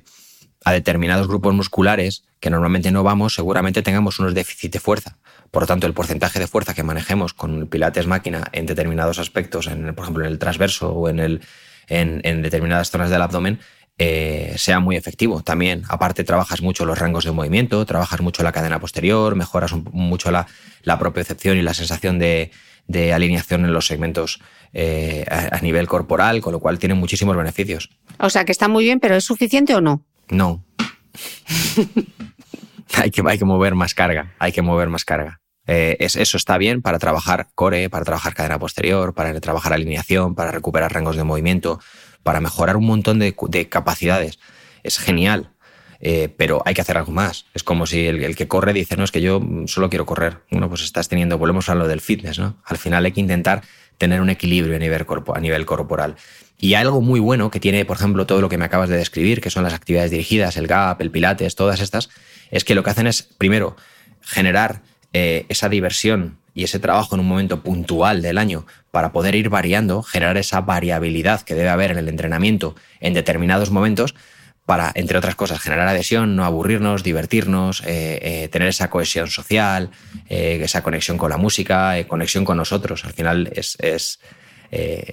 a determinados grupos musculares, que normalmente no vamos, seguramente tengamos unos déficits de fuerza. Por lo tanto, el porcentaje de fuerza que manejemos con el pilates máquina en determinados aspectos, en, por ejemplo en el transverso o en, el, en, determinadas zonas del abdomen, eh, sea muy efectivo. También, aparte, trabajas mucho los rangos de movimiento, trabajas mucho la cadena posterior, mejoras mucho la, la propiocepción y la sensación de, alineación en los segmentos eh, a, a, nivel corporal, con lo cual tiene muchísimos beneficios. O sea, que está muy bien, pero ¿es suficiente o no? No. hay, que, hay que mover más carga, hay que mover más carga. Eh, eso está bien para trabajar core, para trabajar cadena posterior, para trabajar alineación, para recuperar rangos de movimiento, para mejorar un montón de, capacidades. Es genial, eh, pero hay que hacer algo más. Es como si el, que corre dice, no, es que yo solo quiero correr. Bueno, pues estás teniendo, volvemos a lo del fitness, ¿no? Al final hay que intentar tener un equilibrio a nivel, corporal. Y algo muy bueno que tiene, por ejemplo, todo lo que me acabas de describir, que son las actividades dirigidas, el GAP, el Pilates, todas estas, es que lo que hacen es, primero, generar eh, esa diversión y ese trabajo en un momento puntual del año para poder ir variando, generar esa variabilidad que debe haber en el entrenamiento en determinados momentos, para, entre otras cosas, generar adhesión, no aburrirnos, divertirnos, eh, eh, tener esa cohesión social, esa conexión con la música, conexión con nosotros. Al final es, es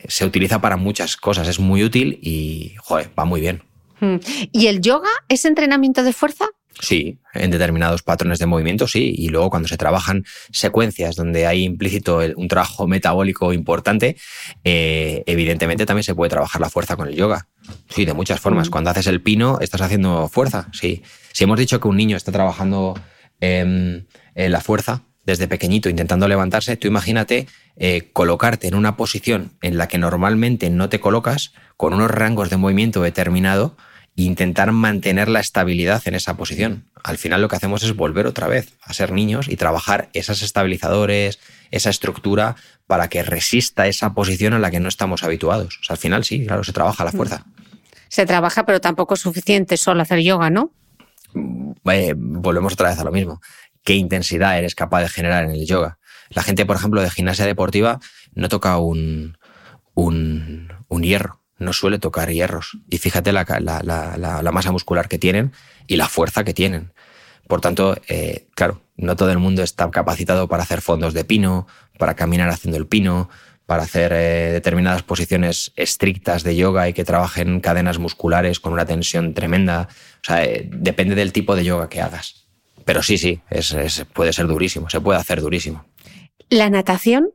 se utiliza para muchas cosas, es muy útil y joder, va muy bien. Hmm. ¿Y el yoga es entrenamiento de fuerza? Sí, en determinados patrones de movimiento, sí. Y luego cuando se trabajan secuencias donde hay implícito un trabajo metabólico importante, eh, evidentemente también se puede trabajar la fuerza con el yoga. Sí, de muchas formas. Cuando haces el pino, estás haciendo fuerza, sí. Si hemos dicho que un niño está trabajando em, en la fuerza desde pequeñito intentando levantarse, tú imagínate eh, colocarte en una posición en la que normalmente no te colocas, con unos rangos de movimiento determinado, intentar mantener la estabilidad en esa posición. Al final lo que hacemos es volver otra vez a ser niños y trabajar esos estabilizadores, esa estructura para que resista esa posición a la que no estamos habituados. al final sí, claro, se trabaja la fuerza. Se trabaja, pero tampoco es suficiente solo hacer yoga, ¿no? Eh, volvemos otra vez a lo mismo. ¿Qué intensidad eres capaz de generar en el yoga? La gente, por ejemplo, de gimnasia deportiva no toca un, un, un hierro no suele tocar hierros. Y fíjate la, masa muscular que tienen y la fuerza que tienen. Por tanto, eh, claro, no todo el mundo está capacitado para hacer fondos de pino, para caminar haciendo el pino, para hacer eh, determinadas posiciones estrictas de yoga y que trabajen cadenas musculares con una tensión tremenda. O sea, eh, depende del tipo de yoga que hagas. Pero sí, sí, puede ser durísimo, se puede hacer durísimo. ¿La natación?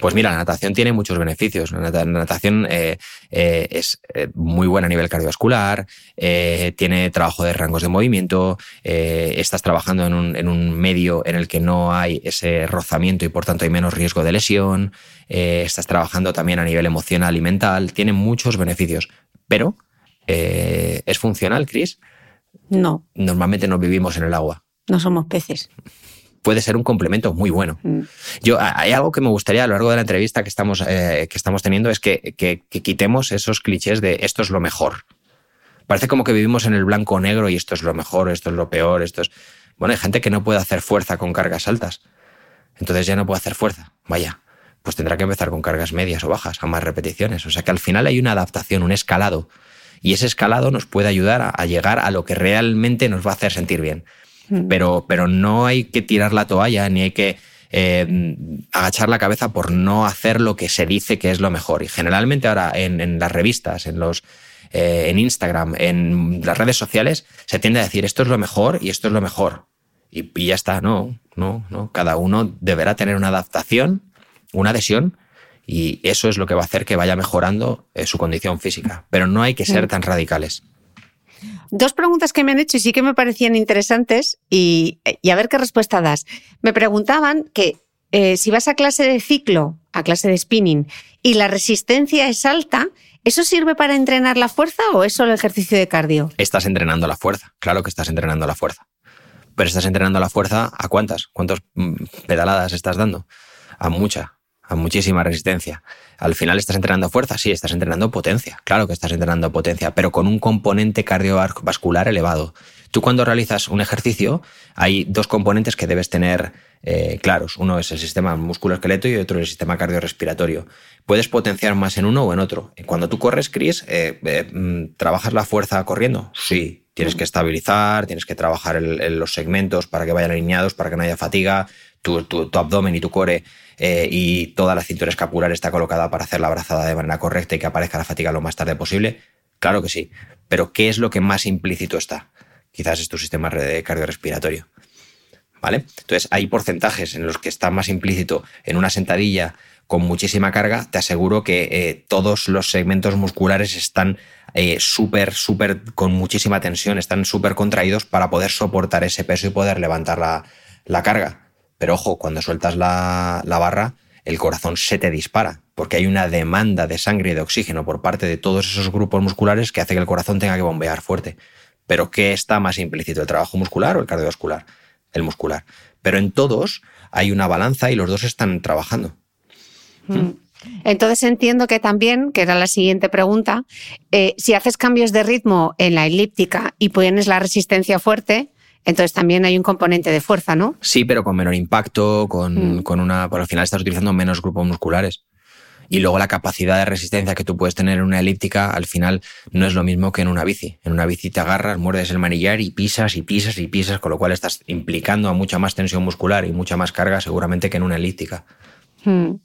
Pues mira, la natación tiene muchos beneficios. La natación eh, eh, es eh, muy buena a nivel cardiovascular, tiene trabajo de rangos de movimiento, estás trabajando en un, medio en el que no hay ese rozamiento y por tanto hay menos riesgo de lesión, estás trabajando también a nivel emocional y mental, tiene muchos beneficios. Pero, ¿es funcional, Chris? No. Normalmente no vivimos en el agua. No somos peces puede ser un complemento muy bueno. Mm. Yo, hay algo que me gustaría a lo largo de la entrevista que estamos, eh, que estamos teniendo es que, que, quitemos esos clichés de esto es lo mejor. Parece como que vivimos en el blanco negro y esto es lo mejor, esto es lo peor, esto es... Bueno, hay gente que no puede hacer fuerza con cargas altas. Entonces ya no puede hacer fuerza. Vaya. pues tendrá que empezar con cargas medias o bajas, a más repeticiones. O sea que al final hay una adaptación, un escalado. Y ese escalado nos puede ayudar a, llegar a lo que realmente nos va a hacer sentir bien. Mm. Pero, pero no hay que tirar la toalla ni hay que eh, agachar la cabeza por no hacer lo que se dice que es lo mejor. Y generalmente ahora en, las revistas, en los eh, en Instagram, en las redes sociales, se tiende a decir esto es lo mejor y esto es lo mejor. Y, y ya está, no, no, no. Cada uno deberá tener una adaptación, una adhesión y eso es lo que va a hacer que vaya mejorando eh, su condición física. Pero no hay que ser tan radicales. Dos preguntas que me han hecho y sí que me parecían interesantes y, a ver qué respuesta das. Me preguntaban que eh, si vas a clase de ciclo, a clase de spinning, y la resistencia es alta, ¿eso sirve para entrenar la fuerza o es solo ejercicio de cardio? Estás entrenando la fuerza, claro que estás entrenando la fuerza. Pero estás entrenando la fuerza a cuántas? ¿Cuántas mm, pedaladas estás dando? A mucha a muchísima resistencia. Al final estás entrenando fuerza, sí, estás entrenando potencia, claro que estás entrenando potencia, pero con un componente cardiovascular elevado. Tú cuando realizas un ejercicio hay dos componentes que debes tener eh, claros. Uno es el sistema musculoesqueleto y otro el sistema cardiorrespiratorio. Puedes potenciar más en uno o en otro. Cuando tú corres, Chris, eh, eh, mm, ¿trabajas la fuerza corriendo? Sí. Tienes que estabilizar, tienes que trabajar los segmentos para que vayan alineados, para que no haya fatiga, tu, abdomen y tu core eh, y toda la cintura escapular está colocada para hacer la abrazada de manera correcta y que aparezca la fatiga lo más tarde posible? Claro que sí. Pero ¿qué es lo que más implícito está? Quizás es tu sistema cardiorrespiratorio. ¿Vale? Entonces, hay porcentajes en los que está más implícito en una sentadilla con muchísima carga, te aseguro que eh, todos los segmentos musculares están eh, súper, súper, con muchísima tensión, están súper contraídos para poder soportar ese peso y poder levantar la, la carga. Pero ojo, cuando sueltas la, barra, el corazón se te dispara, porque hay una demanda de sangre y de oxígeno por parte de todos esos grupos musculares que hace que el corazón tenga que bombear fuerte. Pero ¿qué está más implícito, el trabajo muscular o el cardiovascular? El muscular. Pero en todos hay una balanza y los dos están trabajando. Mm. Entonces entiendo que también, que era la siguiente pregunta, eh, si haces cambios de ritmo en la elíptica y pones la resistencia fuerte, entonces también hay un componente de fuerza, ¿no? Sí, pero con menor impacto, con, mm. con una. Por al final estás utilizando menos grupos musculares. Y luego la capacidad de resistencia que tú puedes tener en una elíptica, al final no es lo mismo que en una bici. En una bici te agarras, muerdes el manillar y pisas y pisas y pisas, con lo cual estás implicando a mucha más tensión muscular y mucha más carga seguramente que en una elíptica. Hmm.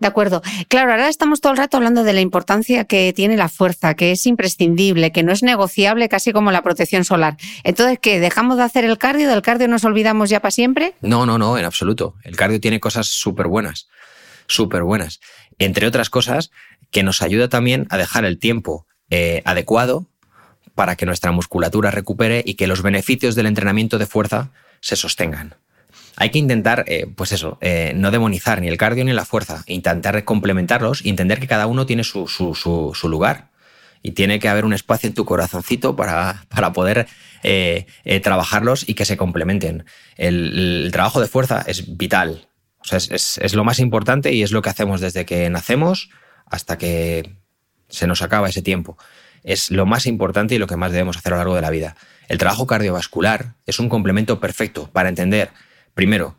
De acuerdo. Claro, ahora estamos todo el rato hablando de la importancia que tiene la fuerza, que es imprescindible, que no es negociable casi como la protección solar. Entonces, ¿qué? ¿Dejamos de hacer el cardio? ¿Del cardio nos olvidamos ya para siempre? No, no, no, en absoluto. El cardio tiene cosas súper buenas, súper buenas. Entre otras cosas, que nos ayuda también a dejar el tiempo eh, adecuado para que nuestra musculatura recupere y que los beneficios del entrenamiento de fuerza se sostengan hay que intentar, eh, pues eso, eh, no demonizar ni el cardio ni la fuerza, intentar complementarlos y entender que cada uno tiene su, lugar. Y tiene que haber un espacio en tu corazoncito para, para poder eh, trabajarlos y que se complementen. El, trabajo de fuerza es vital. Sea, es, es lo más importante y es lo que hacemos desde que nacemos hasta que se nos acaba ese tiempo. Es lo más importante y lo que más debemos hacer a lo largo de la vida. El trabajo cardiovascular es un complemento perfecto para entender Primero,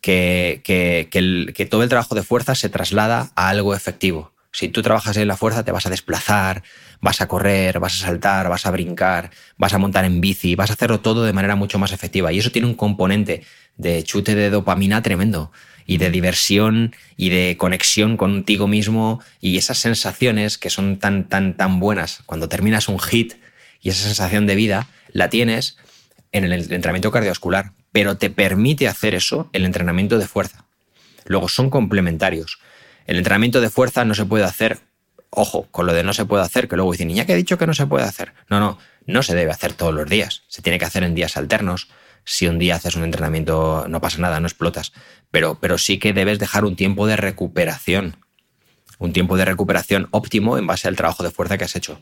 que, que, todo el trabajo de fuerza se traslada a algo efectivo. Si tú trabajas en la fuerza, te vas a desplazar, vas a correr, vas a saltar, vas a brincar, vas a montar en bici, vas a hacerlo todo de manera mucho más efectiva. Y eso tiene un componente de chute de dopamina tremendo y de diversión y de conexión contigo mismo y esas sensaciones que son tan, tan, tan buenas cuando terminas un hit y esa sensación de vida la tienes en el entrenamiento cardiovascular pero te permite hacer eso el entrenamiento de fuerza. Luego son complementarios. El entrenamiento de fuerza no se puede hacer, ojo, con lo de no se puede hacer, que luego dicen, niña que he dicho que no se puede hacer. No, no, no se debe hacer todos los días. Se tiene que hacer en días alternos. Si un día haces un entrenamiento, no pasa nada, no explotas. Pero, pero sí que debes dejar un tiempo de recuperación. Un tiempo de recuperación óptimo en base al trabajo de fuerza que has hecho.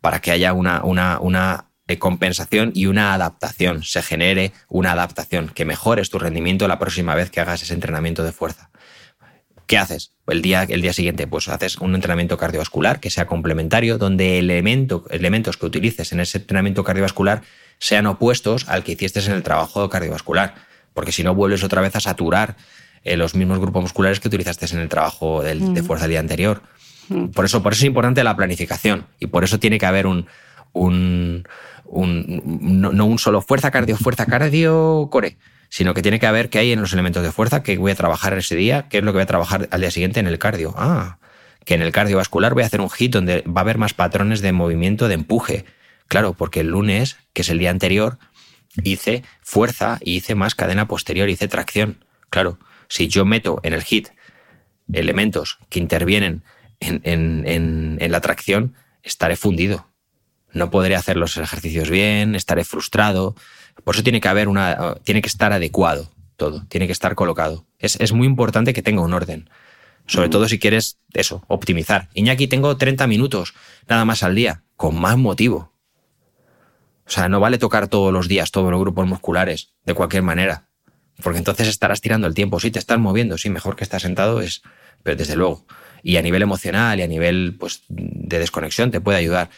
Para que haya una, una, una compensación y una adaptación, se genere una adaptación, que mejores tu rendimiento la próxima vez que hagas ese entrenamiento de fuerza. ¿Qué haces? El día, el día siguiente, pues haces un entrenamiento cardiovascular que sea complementario, donde elementos que utilices en ese entrenamiento cardiovascular sean opuestos al que hiciste en el trabajo cardiovascular. Porque si no, vuelves otra vez a saturar eh, los mismos grupos musculares que utilizaste en el trabajo del- de fuerza del día anterior. Por eso, por eso es importante la planificación y por eso tiene que haber un, un, no, un solo fuerza cardio, fuerza cardio, core, sino que tiene que haber qué hay en los elementos de fuerza que voy a trabajar ese día, qué es lo que voy a trabajar al día siguiente en el cardio. Ah, que en el cardiovascular voy a hacer un hit donde va a haber más patrones de movimiento, de empuje. Claro, porque el lunes, que es el día anterior, hice fuerza y hice más cadena posterior, hice tracción. Claro, si yo meto en el hit elementos que intervienen en, en- en- en la tracción, estaré fundido. No podré hacer los ejercicios bien, estaré frustrado. Por eso tiene que haber una. tiene que estar adecuado todo, tiene que estar colocado. Es, es muy importante que tenga un orden. Sobre todo si quieres eso, optimizar. Iñaki, tengo 30 minutos nada más al día, con más motivo. O sea, no vale tocar todos los días todos los grupos musculares, de cualquier manera. Porque entonces estarás tirando el tiempo. Sí, te estás moviendo, sí, mejor que estar sentado es, pero desde luego. Y a nivel emocional y a nivel pues, de desconexión te puede ayudar,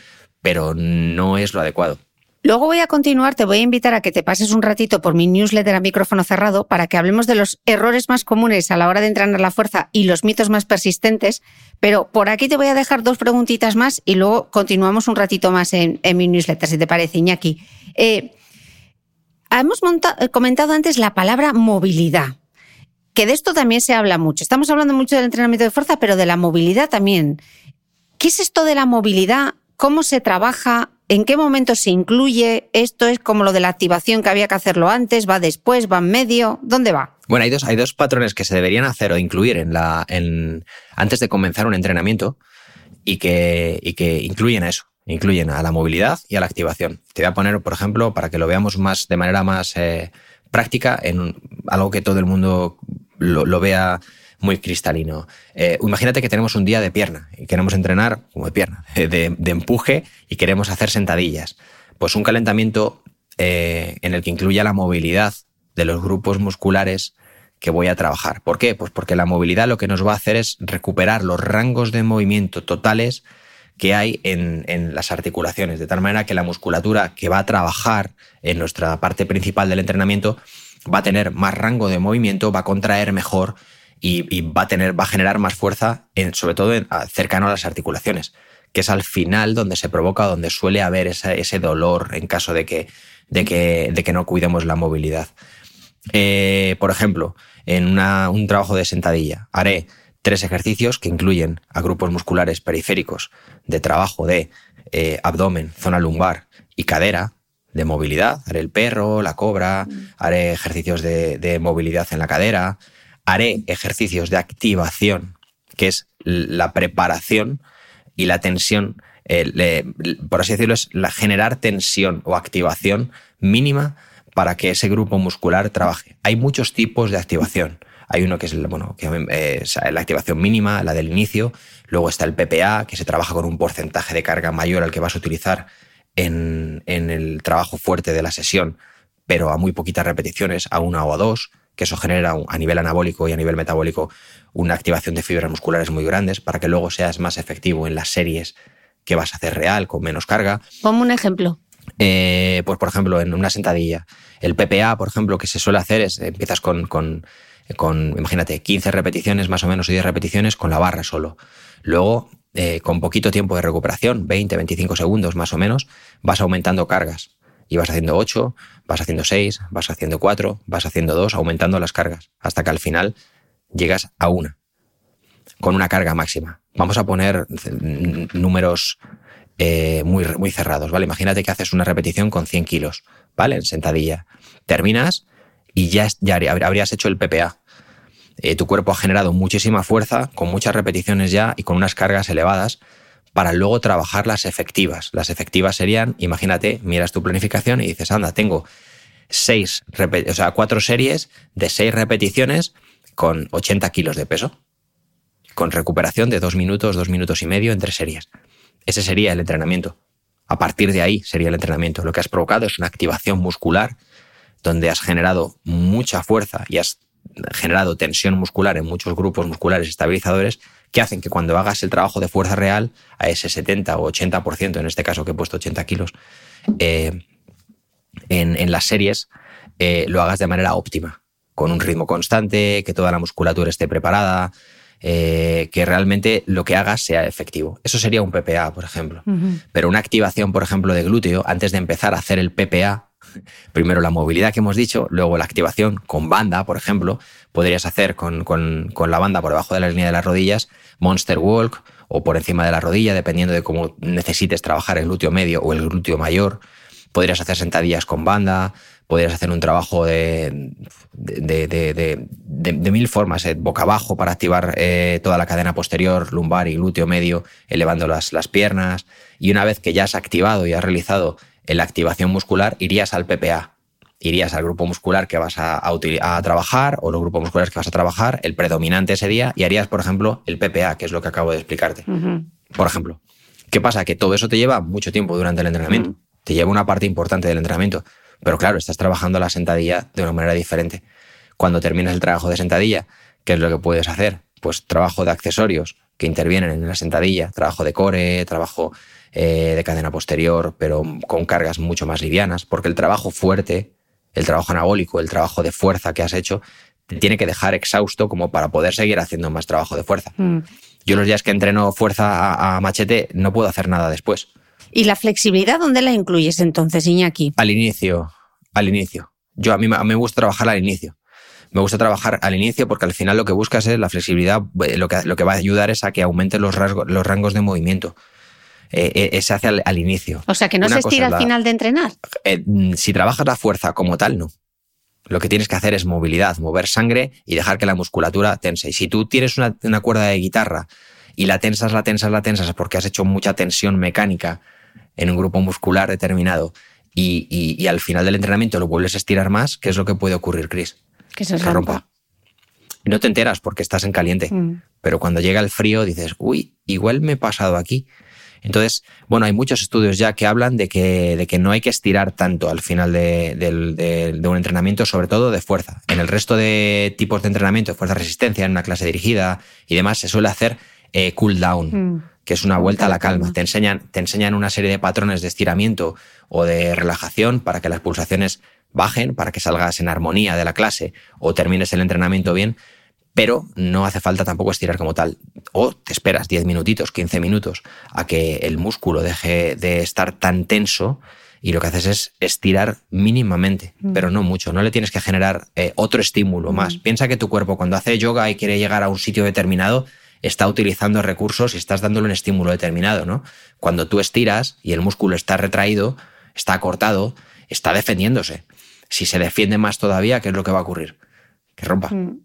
pero no es lo adecuado. Luego voy a continuar, te voy a invitar a que te pases un ratito por mi newsletter a micrófono cerrado para que hablemos de los errores más comunes a la hora de entrenar la fuerza y los mitos más persistentes, pero por aquí te voy a dejar dos preguntitas más y luego continuamos un ratito más en, mi newsletter, si te parece, Iñaki. Eh, hemos eh, comentado antes la palabra movilidad, que de esto también se habla mucho. Estamos hablando mucho del entrenamiento de fuerza, pero de la movilidad también. ¿Qué es esto de la movilidad? ¿Cómo se trabaja? ¿En qué momento se incluye? ¿Esto es como lo de la activación que había que hacerlo antes? ¿Va después? ¿Va en medio? ¿Dónde va? Bueno, hay dos, hay dos patrones que se deberían hacer o incluir en la, en, antes de comenzar un entrenamiento y que, y que incluyen a eso. Incluyen a la movilidad y a la activación. Te voy a poner, por ejemplo, para que lo veamos más de manera más eh, práctica, en algo que todo el mundo lo vea muy cristalino. Eh, imagínate que tenemos un día de pierna y queremos entrenar como de pierna, de, de empuje y queremos hacer sentadillas. Pues un calentamiento eh, en el que incluya la movilidad de los grupos musculares que voy a trabajar. ¿Por qué? Pues porque la movilidad lo que nos va a hacer es recuperar los rangos de movimiento totales que hay en, en las articulaciones, de tal manera que la musculatura que va a trabajar en nuestra parte principal del entrenamiento va a tener más rango de movimiento, va a contraer mejor y, y va a tener, va a generar más fuerza, en, sobre todo en- cercano a las articulaciones, que es al final donde se provoca, donde suele haber esa- ese dolor en caso de que, de que, de que no cuidemos la movilidad. Eh, por ejemplo, en una- un trabajo de sentadilla, haré tres ejercicios que incluyen a grupos musculares periféricos de trabajo de eh, abdomen, zona lumbar y cadera, de movilidad. Haré el perro, la cobra, haré ejercicios de, de movilidad en la cadera, haré ejercicios de activación, que es la preparación y la tensión, eh, por así decirlo, es la generar tensión o activación mínima para que ese grupo muscular trabaje. Hay muchos tipos de activación. Hay uno que es, bueno, que, eh, es la activación mínima, la del inicio. Luego está el PPA, que se trabaja con un porcentaje de carga mayor al que vas a utilizar en, en el trabajo fuerte de la sesión, pero a muy poquitas repeticiones, a una o a dos, que eso genera a nivel anabólico y a nivel metabólico una activación de fibras musculares muy grandes para que luego seas más efectivo en las series que vas a hacer real, con menos carga. Ponme un ejemplo. Eh, pues, por ejemplo, en una sentadilla. El PPA, por ejemplo, que se suele hacer es, empiezas con, con, con, imagínate, 15 repeticiones más o menos o 10 repeticiones con la barra solo. Luego, eh, con poquito tiempo de recuperación, 20, 25 segundos más o menos, vas aumentando cargas. Y vas haciendo 8, vas haciendo 6, vas haciendo 4, vas haciendo 2, aumentando las cargas, hasta que al final llegas a una, con una carga máxima. Vamos a poner números eh, muy, muy cerrados, ¿vale? Imagínate que haces una repetición con 100 kilos, ¿vale? En sentadilla. Terminas y ya, ya habría- habrías hecho el PPA. Eh, tu cuerpo ha generado muchísima fuerza, con muchas repeticiones ya y con unas cargas elevadas, para luego trabajar las efectivas. Las efectivas serían, imagínate, miras tu planificación y dices, anda, tengo seis, o sea, cuatro series de seis repeticiones con 80 kilos de peso, con recuperación de dos minutos, dos minutos y medio entre series. Ese sería el entrenamiento. A partir de ahí sería el entrenamiento. Lo que has provocado es una activación muscular donde has generado mucha fuerza y has generado tensión muscular en muchos grupos musculares estabilizadores que hacen que cuando hagas el trabajo de fuerza real a ese 70 o 80%, en este caso que he puesto 80 kilos, eh, en, en las series eh, lo hagas de manera óptima, con un ritmo constante, que toda la musculatura esté preparada, eh, que realmente lo que hagas sea efectivo. Eso sería un PPA, por ejemplo. Pero una activación, por ejemplo, de glúteo, antes de empezar a hacer el PPA, primero la movilidad que hemos dicho, luego la activación con banda, por ejemplo, podrías hacer con, con, la banda por debajo de la línea de las rodillas, Monster Walk o por encima de la rodilla, dependiendo de cómo necesites trabajar el glúteo medio o el glúteo mayor. Podrías hacer sentadillas con banda, podrías hacer un trabajo de, de, mil formas, eh, boca abajo para activar eh, toda la cadena posterior, lumbar y glúteo medio, elevando las, las piernas. Y una vez que ya has activado y has realizado la activación muscular, irías al PPA. Irías al grupo muscular que vas a, a, trabajar o los grupos musculares que vas a trabajar, el predominante ese día, y harías, por ejemplo, el PPA, que es lo que acabo de explicarte. Por ejemplo. ¿Qué pasa? Que todo eso te lleva mucho tiempo durante el entrenamiento. Te lleva una parte importante del entrenamiento. Pero claro, estás trabajando la sentadilla de una manera diferente. Cuando terminas el trabajo de sentadilla, ¿qué es lo que puedes hacer? Pues trabajo de accesorios que intervienen en la sentadilla, trabajo de core, trabajo eh, de cadena posterior, pero con cargas mucho más livianas, porque el trabajo fuerte, el trabajo anabólico, el trabajo de fuerza que has hecho, te tiene que dejar exhausto como para poder seguir haciendo más trabajo de fuerza. Mm. Yo los días que entreno fuerza a machete no puedo hacer nada después. ¿Y la flexibilidad dónde la incluyes entonces, Iñaki? Al inicio, al inicio. Yo a mí, me gusta trabajar al inicio. Me gusta trabajar al inicio porque al final lo que buscas es la flexibilidad, eh, lo que, lo que va a ayudar es a que aumenten los, los rangos de movimiento. Eh, eh, se hace al, inicio. O sea, que no se estira al final de entrenar. Mm, si trabajas la fuerza como tal, no. Lo que tienes que hacer es movilidad, mover sangre y dejar que la musculatura tense. Y si tú tienes una, una cuerda de guitarra y la tensas, la tensas, la tensas porque has hecho mucha tensión mecánica en un grupo muscular determinado y, al final del entrenamiento lo vuelves a estirar más, ¿qué es lo que puede ocurrir, Chris? Que se, rompa. no te enteras porque estás en caliente, mm. pero cuando llega el frío dices, uy, igual me he pasado aquí. Entonces, bueno, hay muchos estudios ya que hablan de que, de que no hay que estirar tanto al final de, un entrenamiento, sobre todo de fuerza. En el resto de tipos de entrenamiento, de fuerza resistencia, en una clase dirigida y demás, se suele hacer eh, cool down. Mm que es una vuelta a la calma. Te enseñan, te enseñan una serie de patrones de estiramiento o de relajación para que las pulsaciones bajen, para que salgas en armonía de la clase o termines el entrenamiento bien, pero no hace falta tampoco estirar como tal. O te esperas 10 minutitos, 15 minutos a que el músculo deje de estar tan tenso y lo que haces es estirar mínimamente, mm. pero no mucho. No le tienes que generar eh, otro estímulo más. Mm. Piensa que tu cuerpo cuando hace yoga y quiere llegar a un sitio determinado, está utilizando recursos y estás dándole un estímulo determinado, ¿no? Cuando tú estiras y el músculo está retraído, está cortado, está defendiéndose. Si se defiende más todavía, ¿qué es lo que va a ocurrir? Que rompa. Mm.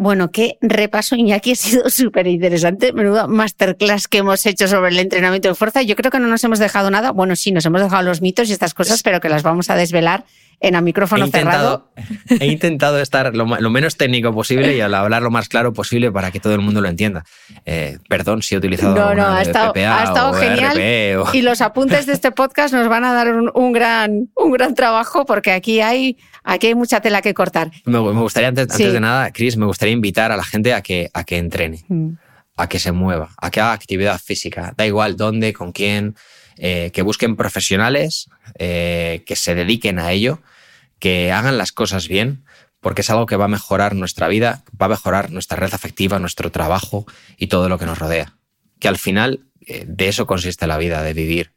Bueno, qué repaso, Iñaki, ha sido súper interesante. Menuda masterclass que hemos hecho sobre el entrenamiento de fuerza. Yo creo que no nos hemos dejado nada. Bueno, sí, nos hemos dejado los mitos y estas cosas, pero que las vamos a desvelar en el micrófono cerrado. He intentado estar lo, menos técnico posible y hablar lo más claro posible para que todo el mundo lo entienda. Eh, perdón si he utilizado no, no, ha estado, ha estado genial. Y los apuntes de este podcast nos van a dar un, gran, un gran trabajo porque aquí hay, aquí hay mucha tela que cortar. Me, gustaría, antes, de nada, Chris, me gustaría invitar a la gente a que, a que entrene. Mm. a que se mueva, a que haga actividad física. Da igual dónde, con quién, eh, que busquen profesionales eh, que se dediquen a ello, que hagan las cosas bien, porque es algo que va a mejorar nuestra vida, va a mejorar nuestra red afectiva, nuestro trabajo y todo lo que nos rodea. Que al final eh, de eso consiste la vida, de vivir.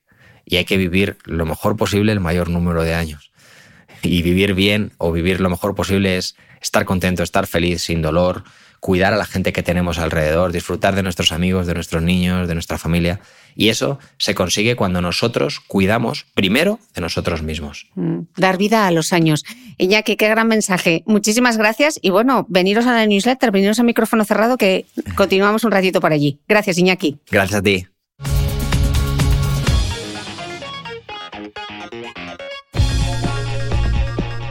Y hay que vivir lo mejor posible el mayor número de años. Y vivir bien o vivir lo mejor posible es estar contento, estar feliz, sin dolor, cuidar a la gente que tenemos alrededor, disfrutar de nuestros amigos, de nuestros niños, de nuestra familia. Y eso se consigue cuando nosotros cuidamos primero de nosotros mismos. Mm, dar vida a los años. Iñaki, qué gran mensaje. Muchísimas gracias y bueno, veniros a la newsletter, veniros a micrófono cerrado que continuamos un ratito por allí. Gracias, Iñaki. Gracias a ti.